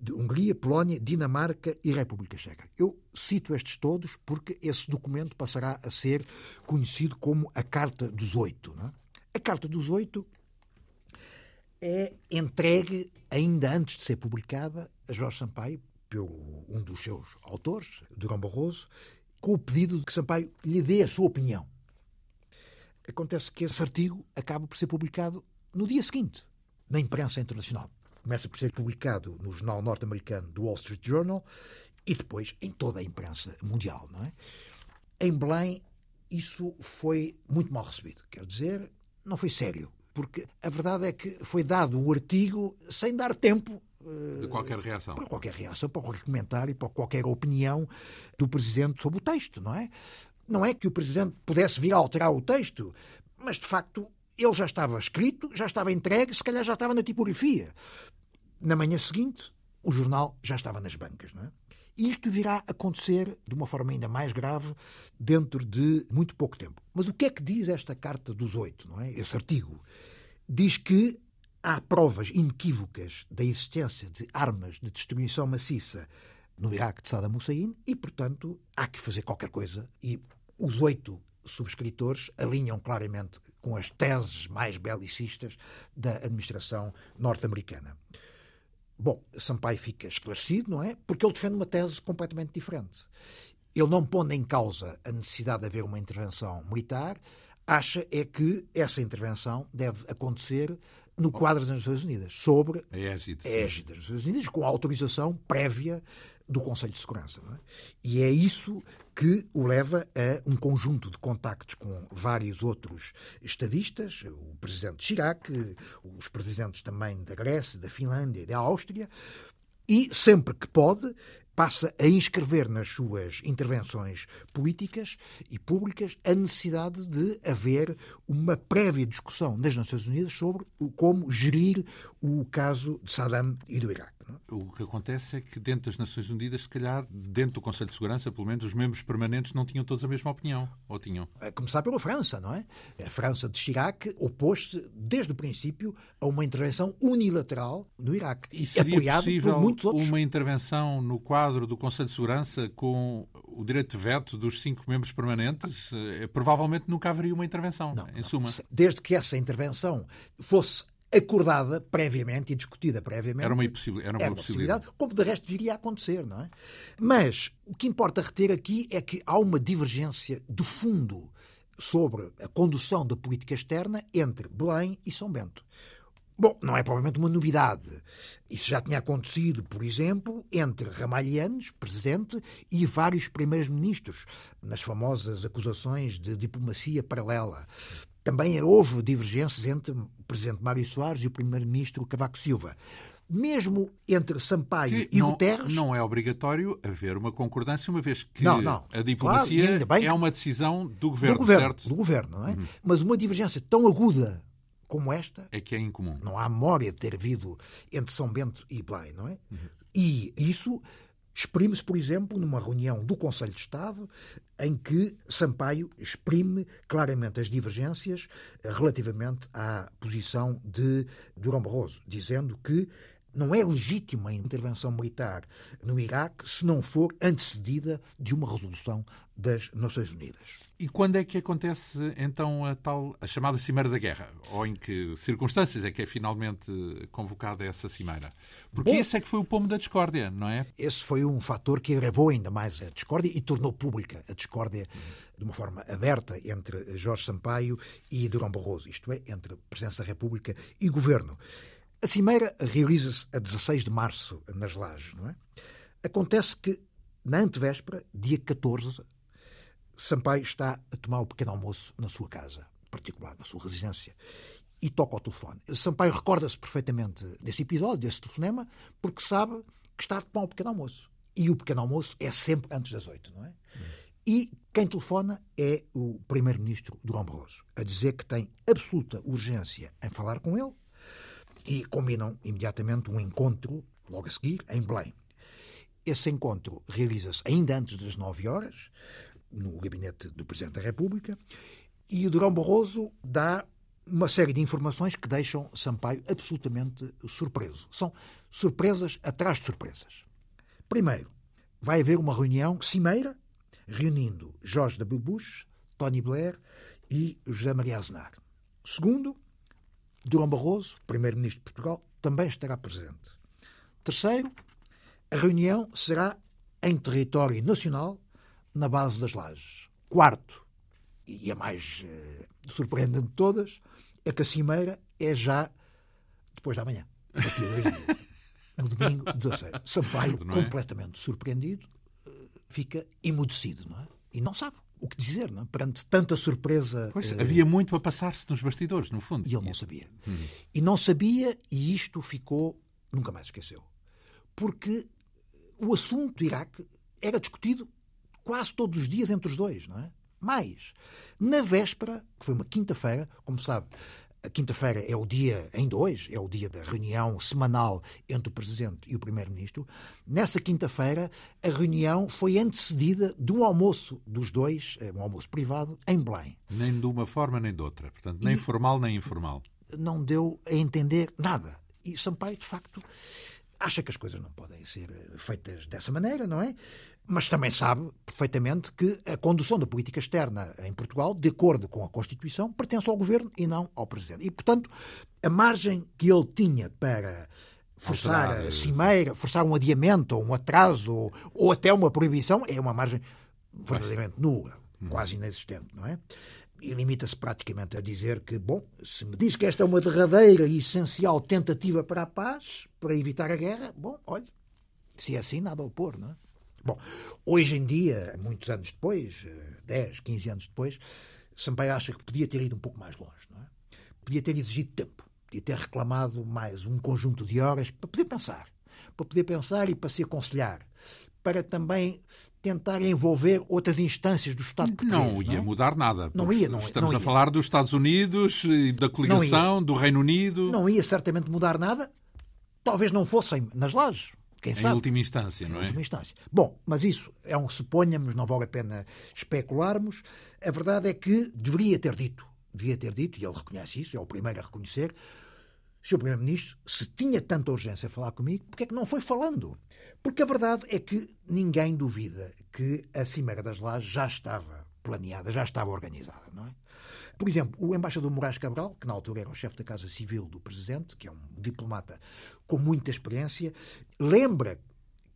de Hungria, Polónia, Dinamarca e República Checa. Eu cito estes todos porque esse documento passará a ser conhecido como a Carta dos Oito. É? A Carta dos Oito é entregue, ainda antes de ser publicada, a Jorge Sampaio, pelo um dos seus autores, Durão Barroso, com o pedido de que Sampaio lhe dê a sua opinião. Acontece que esse artigo acaba por ser publicado no dia seguinte, na imprensa internacional. Começa por ser publicado no jornal norte-americano do Wall Street Journal e depois em toda a imprensa mundial. Não é? Em Belém, isso foi muito mal recebido. Quer dizer, não foi sério. Porque a verdade é que foi dado um artigo sem dar tempo eh, de qualquer reação. Para qualquer reação, para qualquer comentário, para qualquer opinião do Presidente sobre o texto, não é? Não é que o Presidente pudesse vir a alterar o texto, mas de facto ele já estava escrito, já estava entregue, se calhar já estava na tipografia. Na manhã seguinte, o jornal já estava nas bancas, não é? E isto virá a acontecer de uma forma ainda mais grave dentro de muito pouco tempo. Mas o que é que diz esta Carta dos Oito, não é? Esse artigo? Diz que há provas inequívocas da existência de armas de destruição maciça no Iraque de Saddam Hussein e, portanto, há que fazer qualquer coisa. E os oito subscritores alinham claramente com as teses mais belicistas da administração norte-americana. Bom, Sampaio fica esclarecido, não é? Porque ele defende uma tese completamente diferente. Ele não põe em causa a necessidade de haver uma intervenção militar, acha é que essa intervenção deve acontecer no quadro das Nações Unidas, sobre a égide, a égide das Nações Unidas, com a autorização prévia do Conselho de Segurança. É? E é isso que o leva a um conjunto de contactos com vários outros estadistas, o presidente Chirac, os presidentes também da Grécia, da Finlândia e da Áustria, e sempre que pode passa a inscrever nas suas intervenções políticas e públicas a necessidade de haver uma prévia discussão nas Nações Unidas sobre como gerir o caso de Saddam e do Iraque. O que acontece é que dentro das Nações Unidas, se calhar, dentro do Conselho de Segurança, pelo menos, os membros permanentes não tinham todos a mesma opinião, ou tinham? A começar pela França, não é? A França de Chirac opôs-se, desde o princípio, a uma intervenção unilateral no Iraque, e seria apoiado por muitos outros. uma intervenção no quadro do Conselho de Segurança com o direito de veto dos cinco membros permanentes? Eh, provavelmente nunca haveria uma intervenção, não, em suma. Desde que essa intervenção fosse acordada previamente e discutida previamente. Era uma, impossibilidade. Era uma, era uma possibilidade, como de resto viria a acontecer, não é? Mas o que importa reter aqui é que há uma divergência de fundo sobre a condução da política externa entre Belém e São Bento. Bom, não é provavelmente uma novidade. Isso já tinha acontecido, por exemplo, entre Ramalhianes, presidente, e vários primeiros ministros, nas famosas acusações de diplomacia paralela. Também houve divergências entre o presidente Mário Soares e o primeiro-ministro Cavaco Silva. Mesmo entre Sampaio que e não, Guterres. Não é obrigatório haver uma concordância, uma vez que não, não. a diplomacia claro, é uma decisão do governo, do governo, certo? Do governo, não é? Uhum. Mas uma divergência tão aguda como esta. É que é incomum. Não há memória de ter havido entre São Bento e Belém, não é? Uhum. E isso exprime-se, por exemplo, numa reunião do Conselho de Estado, em que Sampaio exprime claramente as divergências eh, relativamente à posição de Durão Barroso, dizendo que não é legítima a intervenção militar no Iraque se não for antecedida de uma resolução das Nações Unidas. E quando é que acontece então a tal a chamada Cimeira da Guerra? Ou em que circunstâncias é que é finalmente convocada essa cimeira? Porque Bom, esse é que foi o pomo da discórdia, não é? Esse foi um fator que agravou ainda mais a discórdia e tornou pública a discórdia de uma forma aberta entre Jorge Sampaio e Durão Barroso, isto é, entre Presidência da República e Governo. A cimeira realiza-se a 16 de março nas Lajes, não é? Acontece que na antevéspera, dia 14, Sampaio está a tomar o pequeno almoço na sua casa, particular, na sua residência, e toca ao telefone. Sampaio recorda-se perfeitamente desse episódio, desse telefonema, porque sabe que está a tomar o pequeno almoço. E o pequeno almoço é sempre antes das oito, não é? E quem telefona é o primeiro-ministro Durão Barroso, a dizer que tem absoluta urgência em falar com ele e combinam imediatamente um encontro, logo a seguir, em Belém. Esse encontro realiza-se ainda antes das nove horas no gabinete do Presidente da República E Durão Barroso dá uma série de informações que deixam Sampaio absolutamente surpreso. São surpresas atrás de surpresas. Primeiro, vai haver uma reunião cimeira reunindo Jorge W. Bush, Tony Blair e José Maria Aznar. Segundo, Durão Barroso, primeiro-ministro de Portugal, também estará presente. Terceiro, a reunião será em território nacional, na base das lajes. Quarto, e a mais uh, surpreendente de todas, é que a cimeira é já depois da manhã. no domingo 16. Sampaio, é? completamente surpreendido, eh, fica emudecido, não é? E não sabe o que dizer, não é? Perante tanta surpresa. Pois, uh... havia muito a passar-se nos bastidores, no fundo. E ele não sabia. Hum. E não sabia, e isto ficou. Nunca mais esqueceu. Porque o assunto do Iraque era discutido quase todos os dias entre os dois, não é? Mais, na véspera, que foi uma quinta-feira, como sabe, a quinta-feira é o dia, ainda hoje, é o dia da reunião semanal entre o Presidente e o Primeiro-Ministro. Nessa quinta-feira, a reunião foi antecedida de um almoço dos dois, eh, um almoço privado, em Belém. Nem de uma forma nem de outra. Portanto, nem e formal nem informal. Não deu a entender nada. E Sampaio, de facto, acha que as coisas não podem ser feitas dessa maneira, não é? Mas também sabe perfeitamente que a condução da política externa em Portugal, de acordo com a Constituição, pertence ao governo e não ao presidente. E, portanto, a margem que ele tinha para forçar a cimeira, forçar um adiamento ou um atraso ou, ou até uma proibição é uma margem verdadeiramente nula, hum. quase inexistente, não é? E limita-se praticamente a dizer que, bom, se me diz que esta é uma derradeira e essencial tentativa para a paz, para evitar a guerra, bom, olha, se é assim, nada a opor, não é? Bom, hoje em dia, muitos anos depois, 10, eh, 15 anos depois, Sampaio acha que podia ter ido um pouco mais longe, não é? Podia ter exigido tempo, podia ter reclamado mais um conjunto de horas para poder pensar, para poder pensar e para se aconselhar, para também tentar envolver outras instâncias do Estado português. Não ia não? mudar nada. Não ia, não, Estamos não a falar dos Estados Unidos, da coligação, do Reino Unido. Não ia certamente mudar nada. Talvez não fossem nas lajes. Quem em sabe? última instância, não é? Em última instância. Bom, mas isso é um suponhamos, não vale a pena especularmos. A verdade é que deveria ter dito, devia ter dito, e ele reconhece isso, é o primeiro a reconhecer, Sr. Primeiro-Ministro, se tinha tanta urgência a falar comigo, porque é que não foi falando? Porque a verdade é que ninguém duvida que a Cimeira das Lajes já estava planeada, já estava organizada, não é? Por exemplo, o embaixador Moraes Cabral, que na altura era o chefe da Casa Civil do Presidente, que é um diplomata com muita experiência, lembra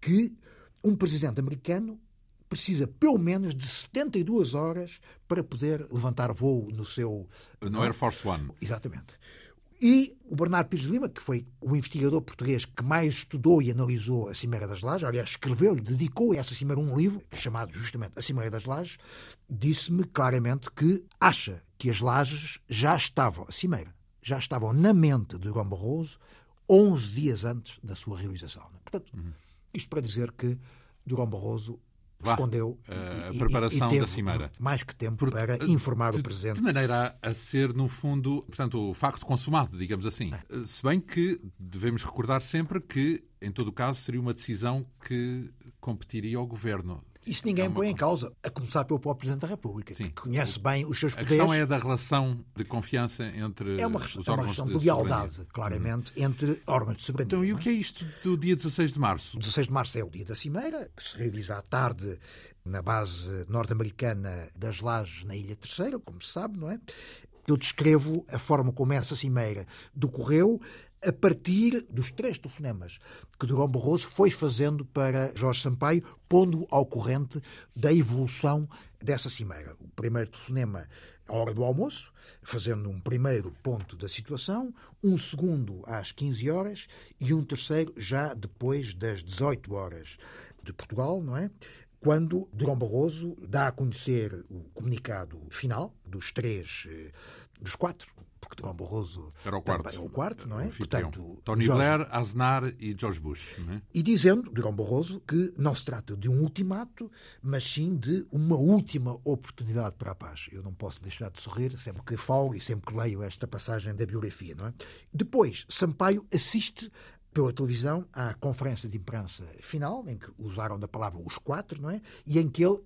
que um presidente americano precisa pelo menos de 72 horas para poder levantar voo no seu. No Air Force One. Exatamente. E o Bernardo Pires Lima, que foi o investigador português que mais estudou e analisou a Cimeira das Lajes, aliás, escreveu-lhe, dedicou a essa Cimeira um livro, chamado justamente A Cimeira das Lajes, disse-me claramente que acha que as Lajes já estavam, a Cimeira, já estavam na mente de Durão Barroso 11 dias antes da sua realização. Portanto, uhum. isto para dizer que Durão Barroso Vá, respondeu a preparação e, da cimeira. Mais que tempo Por, para informar de, o Presidente. De maneira a, a, ser, no fundo, portanto, o facto consumado, digamos assim. É. Se bem que devemos recordar sempre que, em todo o caso, seria uma decisão que competiria ao Governo. Isso ninguém é põe em causa, a começar pelo próprio Presidente da República, Sim. que conhece bem os seus poderes. A questão é da relação de confiança entre é uma, os é uma questão de, de lealdade, claramente, hum. entre órgãos de soberania. Então, e o que é isto do dia 16 de março? O 16 de março é o dia da Cimeira, que se realiza à tarde na base norte-americana das Lajes, na Ilha Terceira, como se sabe, não é? Eu descrevo a forma como essa cimeira decorreu, a partir dos três telefonemas que Durão Barroso foi fazendo para Jorge Sampaio, pondo ao corrente da evolução dessa cimeira. O primeiro telefonema à hora do almoço, fazendo um primeiro ponto da situação, um segundo às 15 horas e um terceiro já depois das 18 horas de Portugal, não é? Quando Durão Barroso dá a conhecer o comunicado final dos três, eh, dos quatro porque Durão Barroso era o quarto, é o quarto, não é? Portanto, Tony Jorge... Blair, Aznar e George Bush. É? E dizendo, Durão Barroso, que não se trata de um ultimato, mas sim de uma última oportunidade para a paz. Eu não posso deixar de sorrir sempre que falo e sempre que leio esta passagem da biografia, não é? Depois, Sampaio assiste pela televisão à conferência de imprensa final, em que usaram da palavra os quatro, não é? E em que ele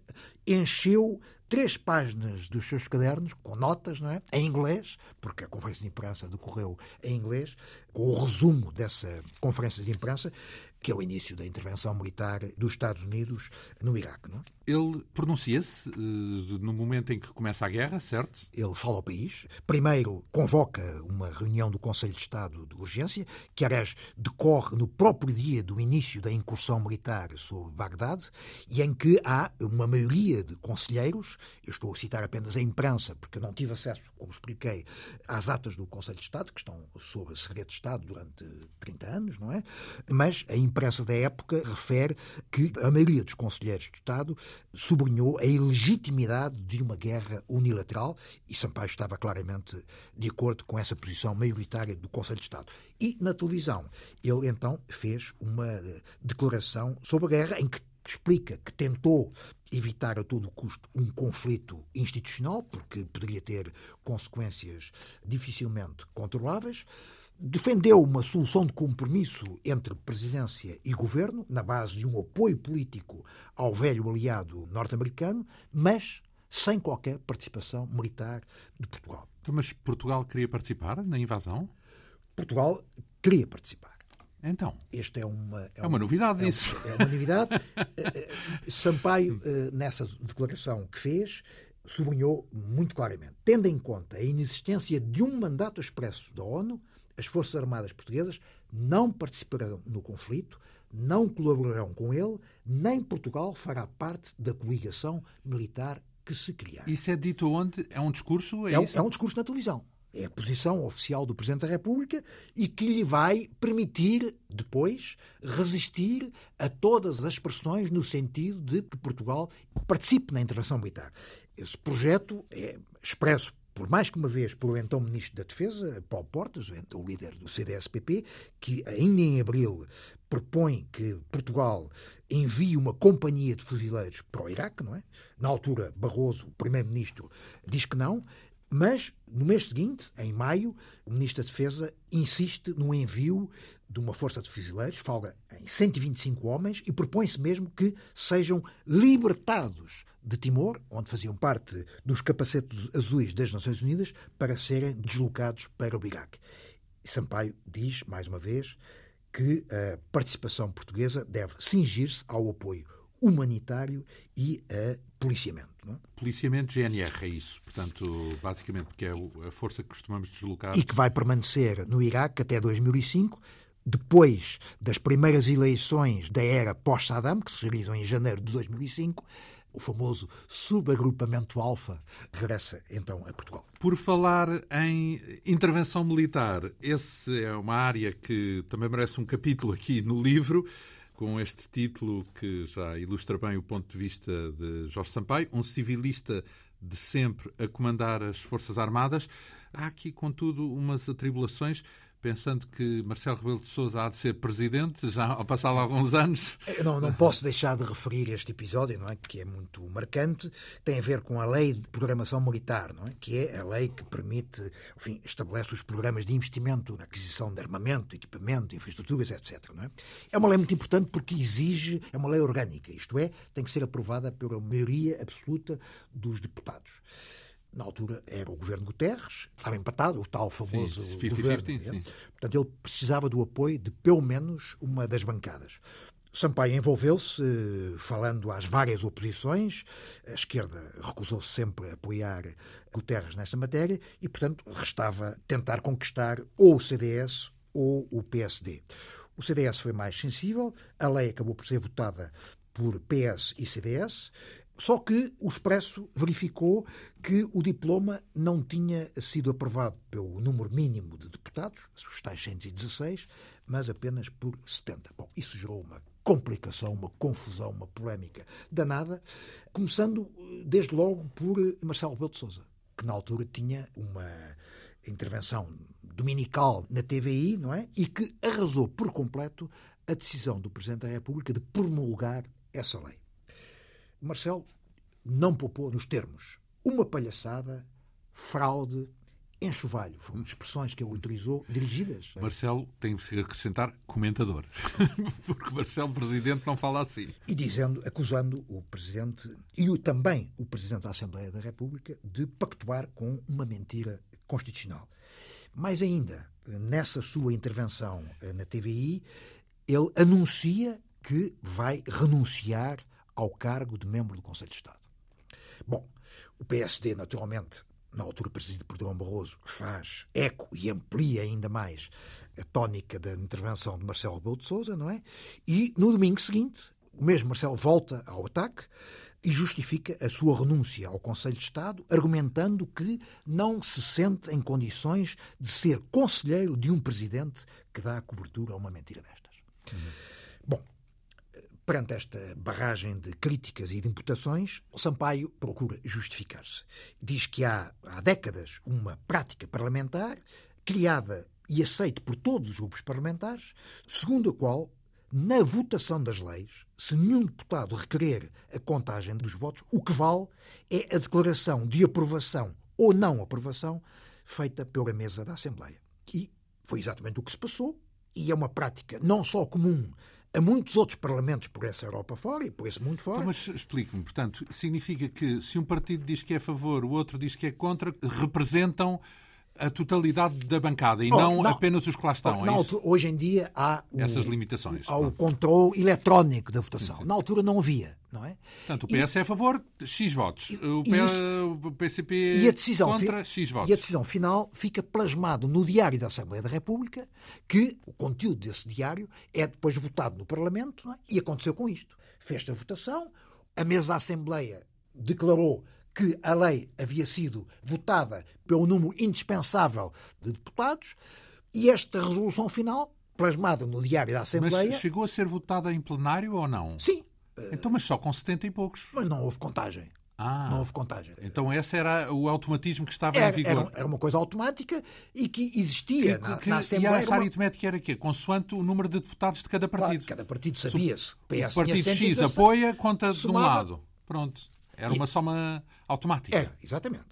encheu três páginas dos seus cadernos com notas, não é? Em inglês, porque a conferência de imprensa decorreu em inglês, com o resumo dessa conferência de imprensa, que é o início da intervenção militar dos Estados Unidos no Iraque. Não é? Ele pronuncia-se uh, no momento em que começa a guerra, certo? Ele fala ao país. Primeiro, convoca uma reunião do Conselho de Estado de Urgência, que, aliás, decorre no próprio dia do início da incursão militar sobre Bagdade, e em que há uma maioria de conselheiros, eu estou a citar apenas a imprensa, porque não tive acesso, como expliquei, às atas do Conselho de Estado, que estão sob segredo de Estado durante 30 anos, não é? Mas a imprensa da época refere que a maioria dos conselheiros de Estado sublinhou a ilegitimidade de uma guerra unilateral e Sampaio estava claramente de acordo com essa posição maioritária do Conselho de Estado. E na televisão, ele então fez uma declaração sobre a guerra em que explica que tentou evitar a todo custo um conflito institucional, porque poderia ter consequências dificilmente controláveis. Defendeu uma solução de compromisso entre presidência e governo, na base de um apoio político ao velho aliado norte-americano, mas sem qualquer participação militar de Portugal. Mas Portugal queria participar na invasão? Portugal queria participar. Então. Este é uma. É, é uma novidade é, isso. É uma novidade. Eh, eh, Sampaio, eh, nessa declaração que fez, sublinhou muito claramente: tendo em conta a inexistência de um mandato expresso da ONU, as Forças Armadas Portuguesas não participarão no conflito, não colaborarão com ele, nem Portugal fará parte da coligação militar que se criar. Isso é dito onde? É um discurso? É, é, um, é um discurso na televisão é a posição oficial do Presidente da República e que lhe vai permitir, depois, resistir a todas as pressões no sentido de que Portugal participe na intervenção militar. Esse projeto é expresso por mais que uma vez pelo então Ministro da Defesa, Paulo Portas, o líder do CDS-PP, que ainda em abril propõe que Portugal envie uma companhia de fuzileiros para o Iraque, não é? Na altura, Barroso, o primeiro-ministro, diz que não. Mas, no mês seguinte, em maio, o Ministro da Defesa insiste no envio de uma força de fuzileiros, fala em 125 homens, e propõe-se mesmo que sejam libertados de Timor, onde faziam parte dos capacetes azuis das Nações Unidas, para serem deslocados para o Iraque. Sampaio diz, mais uma vez, que a participação portuguesa deve cingir-se ao apoio humanitário e a policiamento. Não? É? Policiamento GNR, é isso. Portanto, basicamente, que é a força que costumamos deslocar. E que vai permanecer no Iraque até 2005, depois das primeiras eleições da era pós-Saddam, que se realizam em janeiro de 2005, o famoso subagrupamento Alfa regressa então a Portugal. Por falar em intervenção militar, essa é uma área que também merece um capítulo aqui no livro com este título que já ilustra bem o ponto de vista de Jorge Sampaio, um civilista de sempre a comandar as Forças Armadas. Há aqui, contudo, umas atribulações pensando que Marcelo Rebelo de Sousa há de ser presidente, já ao passar alguns anos. Eu não, não posso deixar de referir este episódio, não é? que é muito marcante, tem a ver com a lei de programação militar, não é? que é a lei que permite, enfim, estabelece os programas de investimento na aquisição de armamento, equipamento, infraestruturas, etc. Não é? é uma lei muito importante porque exige, é uma lei orgânica, isto é, tem que ser aprovada pela maioria absoluta dos deputados na altura era o governo Guterres, estava empatado, o tal famoso sim, 50, governo. 50, sim. Portanto, ele precisava do apoio de pelo menos uma das bancadas. Sampaio envolveu-se, falando às várias oposições. A esquerda recusou-se sempre a apoiar Guterres nesta matéria e, portanto, restava tentar conquistar ou o CDS ou o PSD. O CDS foi mais sensível, a lei acabou por ser votada por PS e CDS. Só que o Expresso verificou que o diploma não tinha sido aprovado pelo número mínimo de deputados, os tais 116, mas apenas por 70. Bom, isso gerou uma complicação, uma confusão, uma polémica danada, começando desde logo por Marcelo Rebelo de Sousa, que na altura tinha uma intervenção dominical na TVI, não é? E que arrasou por completo a decisão do Presidente da República de promulgar essa lei. Marcelo não poupou nos termos. Uma palhaçada, fraude, enxovalho. Foram expressões que ele utilizou, dirigidas. Marcelo tem que acrescentar comentador, porque Marcelo, presidente, não fala assim. E dizendo, acusando o presidente e o, também o presidente da Assembleia da República de pactuar com uma mentira constitucional. Mais ainda, nessa sua intervenção eh, na TVI, ele anuncia que vai renunciar ao cargo de membro do Conselho de Estado. Bom, o PSD, naturalmente, na altura presidido por Durão Barroso, faz eco e amplia ainda mais a tónica da intervenção de Marcelo Rebelo de Sousa, não é? E no domingo seguinte, o mesmo Marcelo volta ao ataque e justifica a sua renúncia ao Conselho de Estado, argumentando que não se sente em condições de ser conselheiro de um presidente que dá cobertura a uma mentira destas. Uhum. Bom, Perante esta barragem de críticas e de imputações, Sampaio procura justificar-se. Diz que há, há décadas uma prática parlamentar criada e aceita por todos os grupos parlamentares, segundo a qual, na votação das leis, se nenhum deputado requerer a contagem dos votos, o que vale é a declaração de aprovação ou não aprovação feita pela mesa da Assembleia. E foi exatamente o que se passou, e é uma prática não só comum a muitos outros parlamentos por essa Europa fora e por esse mundo fora. Então, mas explique-me, portanto, significa que se um partido diz que é a favor, o outro diz que é contra, representam a totalidade da bancada e oh, não, não, apenas os que lá estão. Oh, é hoje em dia há o, essas limitações. Há o controle eletrónico da votação. Sim, sim. Na altura não havia, não é? Portanto, o PS e, é a favor, X votos. O, P, isso, o PCP e a decisão, contra X votos. E a decisão final fica plasmado no Diário da Assembleia da República, que o conteúdo desse diário é depois votado no Parlamento, é? e aconteceu com isto. Fez a votação, a mesa da Assembleia declarou que a lei havia sido votada pelo número indispensável de deputados e esta resolução final, plasmada no Diário da Assembleia. Mas chegou a ser votada em plenário ou não? Sim. Então, mas só com 70 e poucos. Mas não houve contagem. Ah, não houve contagem. Então esse era o automatismo que estava era, em vigor. Era, era, uma coisa automática e que existia que, na, que, na Assembleia. E essa uma... aritmética era quê? Consoante o número de deputados de cada partido. Claro, cada partido sabia-se. O partido X apoia, conta de um lado. Pronto. Era uma soma automática. Era, exatamente.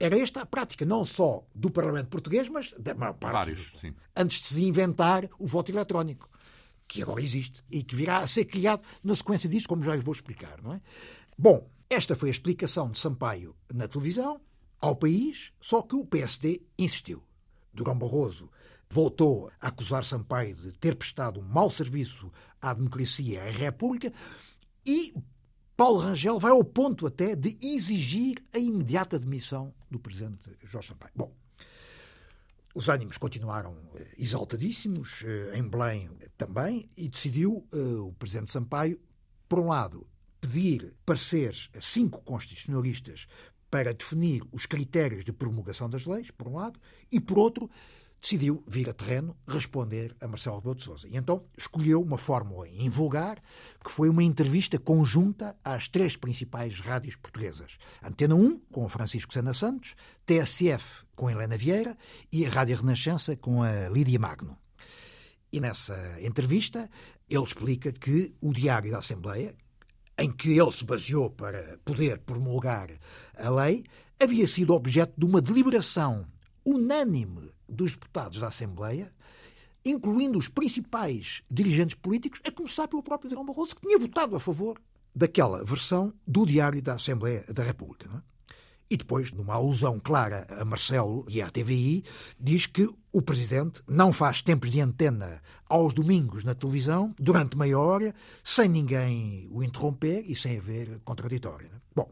Era esta a prática, não só do Parlamento português, mas da maior parte. Vários, sim. Antes de se inventar o voto eletrónico, que agora existe e que virá a ser criado na sequência disto, como já lhe vou explicar, não é? Bom, esta foi a explicação de Sampaio na televisão, ao país, só que o PSD insistiu. Durão Barroso voltou a acusar Sampaio de ter prestado um mau serviço à democracia e à República e Paulo Rangel vai ao ponto até de exigir a imediata demissão do presidente Jorge Sampaio. Bom, os ânimos continuaram eh, exaltadíssimos, eh, em Belém também, e decidiu uh, o presidente Sampaio, por um lado, pedir pareceres a cinco constitucionalistas para definir os critérios de promulgação das leis, por um lado, e por outro, decidiu vir a terreno responder a Marcelo Rebelo de Sousa. E então escolheu uma fórmula invulgar, que foi uma entrevista conjunta às três principais rádios portuguesas. Antena 1, com Francisco Sena Santos, TSF, com Helena Vieira, e a Rádio Renascença, com a Lídia Magno. E nessa entrevista, ele explica que o Diário da Assembleia, em que ele se baseou para poder promulgar a lei, havia sido objeto de uma deliberação unânime dos deputados da Assembleia, incluindo os principais dirigentes políticos, a começar pelo próprio Durão Barroso, que tinha votado a favor daquela versão do Diário da Assembleia da República. É? E depois, numa alusão clara a Marcelo e à TVI, diz que o Presidente não faz tempos de antena aos domingos na televisão, durante meia hora, sem ninguém o interromper e sem haver contraditório. É? Bom,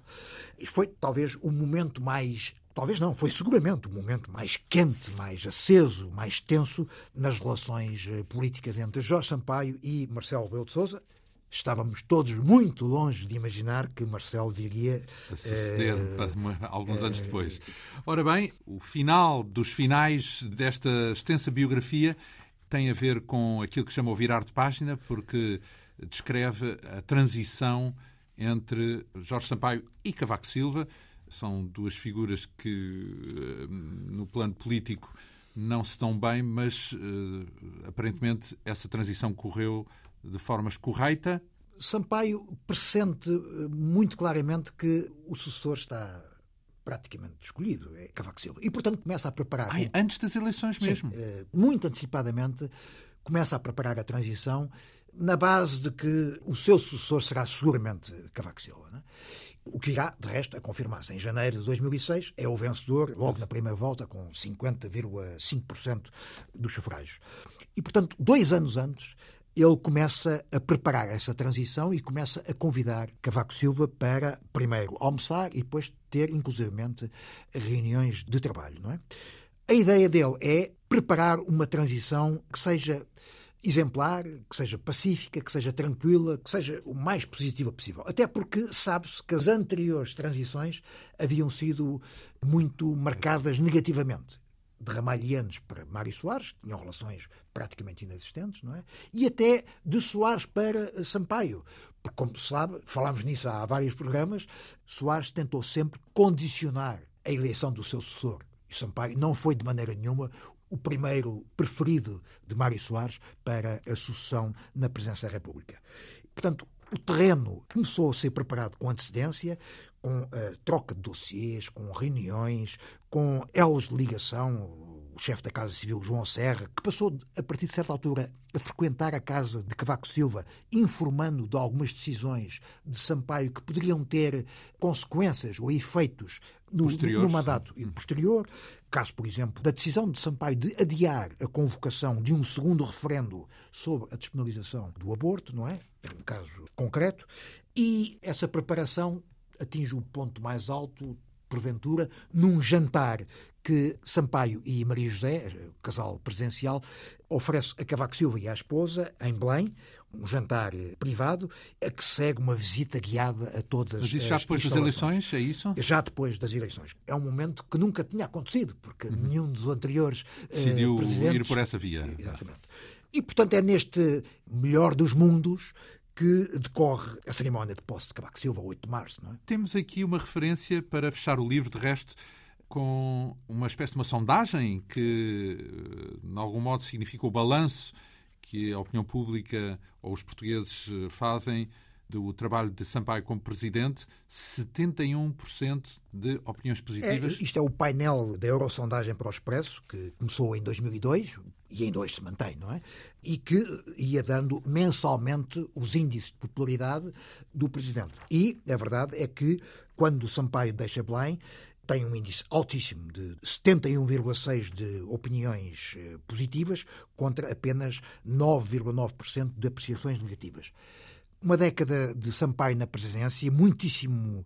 isto foi talvez o momento mais talvez não, foi seguramente o momento mais quente, mais aceso, mais tenso nas relações eh, políticas entre Jorge Sampaio e Marcelo Rebelo de Sousa. Estávamos todos muito longe de imaginar que Marcelo viria a suceder uh, alguns uh, anos depois. Ora bem, o final dos finais desta extensa biografia tem a ver com aquilo que chama o virar de página, porque descreve a transição entre Jorge Sampaio e Cavaco Silva, são duas figuras que, eh, no plano político, não se estão bem, mas uh, aparentemente essa transição correu de forma correita. Sampaio pressente eh, muito claramente que o sucessor está praticamente escolhido, é Cavaco Silva. E, portanto, começa a preparar... Ai, antes das eleições mesmo? Sim, eh, muito antecipadamente, começa a preparar a transição na base de que o seu sucessor será seguramente Cavaco Silva. Né? O que irá, de resto, a confirmar-se. Em janeiro de 2006 é o vencedor, logo na primeira volta, com 50,5% dos sufrágios. E, portanto, dois anos antes, ele começa a preparar essa transição e começa a convidar Cavaco Silva para, primeiro, almoçar e depois ter, inclusivamente, reuniões de trabalho. Não é? A ideia dele é preparar uma transição que seja exemplar, que seja pacífica, que seja tranquila, que seja o mais positiva possível. Até porque sabe-se que as anteriores transições haviam sido muito marcadas negativamente. De Ramalhianos para Mário Soares, que tinham relações praticamente inexistentes, não é? E até de Soares para Sampaio. Porque, como se sabe, falámos nisso há vários programas, Soares tentou sempre condicionar a eleição do seu sucessor. E Sampaio não foi de maneira nenhuma o primeiro preferido de Mário Soares para a sucessão na presidência da República. Portanto, o terreno começou a ser preparado com antecedência, com uh, troca de dossiês, com reuniões, com elos de ligação, o chefe da Casa Civil, João Serra, que passou, a partir de certa altura, a frequentar a casa de Cavaco Silva, informando de algumas decisões de Sampaio que poderiam ter consequências ou efeitos no, no mandato sim. posterior. Caso, por exemplo, da decisão de Sampaio de adiar a convocação de um segundo referendo sobre a despenalização do aborto, não é? É um caso concreto. E essa preparação atinge o ponto mais alto porventura, num jantar que Sampaio e Maria José, casal presencial, oferece a Cavaco Silva e à esposa, em Belém, um jantar privado, a que segue uma visita guiada a todas Mas isso já depois das eleições, é isso? Já depois das eleições. É um momento que nunca tinha acontecido, porque uhum. nenhum dos anteriores eh, Decidiu presidentes... ir por essa via. Exatamente. E, portanto, é neste melhor dos mundos que decorre a cerimónia de posse de Cavaco Silva, 8 de março. Não é? Temos aqui uma referência para fechar o livro, de resto, com uma espécie de uma sondagem que, de algum modo, significa o balanço que a opinião pública ou os portugueses fazem do trabalho de Sampaio como presidente, 71% de opiniões positivas. É, isto é o painel da Eurosondagem para o Expresso, que começou em 2002 e em dois se mantém, não é? E que ia dando mensalmente os índices de popularidade do presidente. E a verdade é que quando Sampaio deixa Belém, tem um índice altíssimo de 71,6% de opiniões eh, positivas contra apenas 9,9% de apreciações negativas uma década de Sampaio na presidência muitíssimo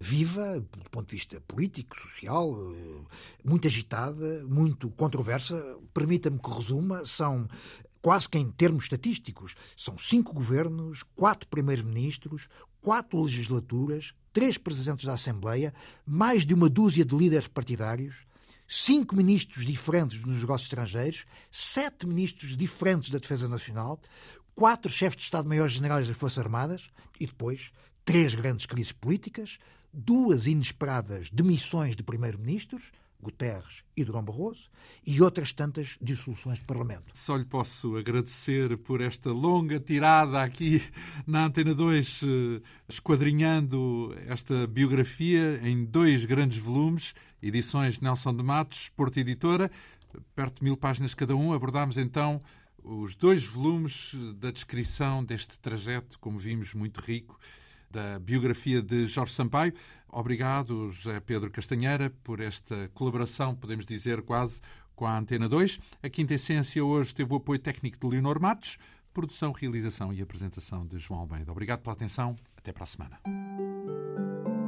viva, do ponto de vista político, social, eh, muito agitada, muito controversa. Permita-me que resuma, são quase que em termos estatísticos, são cinco governos, quatro primeiros-ministros, quatro legislaturas, três presidentes da Assembleia, mais de uma dúzia de líderes partidários, cinco ministros diferentes nos negócios estrangeiros, sete ministros diferentes da Defesa Nacional, quatro chefes de Estado-Maiores Generais das Forças Armadas e depois três grandes crises políticas, duas inesperadas demissões de primeiro-ministros, Guterres e Durão Barroso, e outras tantas dissoluções de Parlamento. Só lhe posso agradecer por esta longa tirada aqui na Antena 2, eh, esquadrinhando esta biografia em dois grandes volumes, edições Nelson de Matos, Porto Editora, perto de mil páginas cada um. Abordámos então os dois volumes da descrição deste trajeto, como vimos, muito rico, da biografia de Jorge Sampaio. Obrigado, José Pedro Castanheira, por esta colaboração, podemos dizer quase, com a Antena 2. A Quinta Essência hoje teve o apoio técnico de Leonor Matos, produção, realização e apresentação de João Almeida. Obrigado pela atenção. Até para a semana.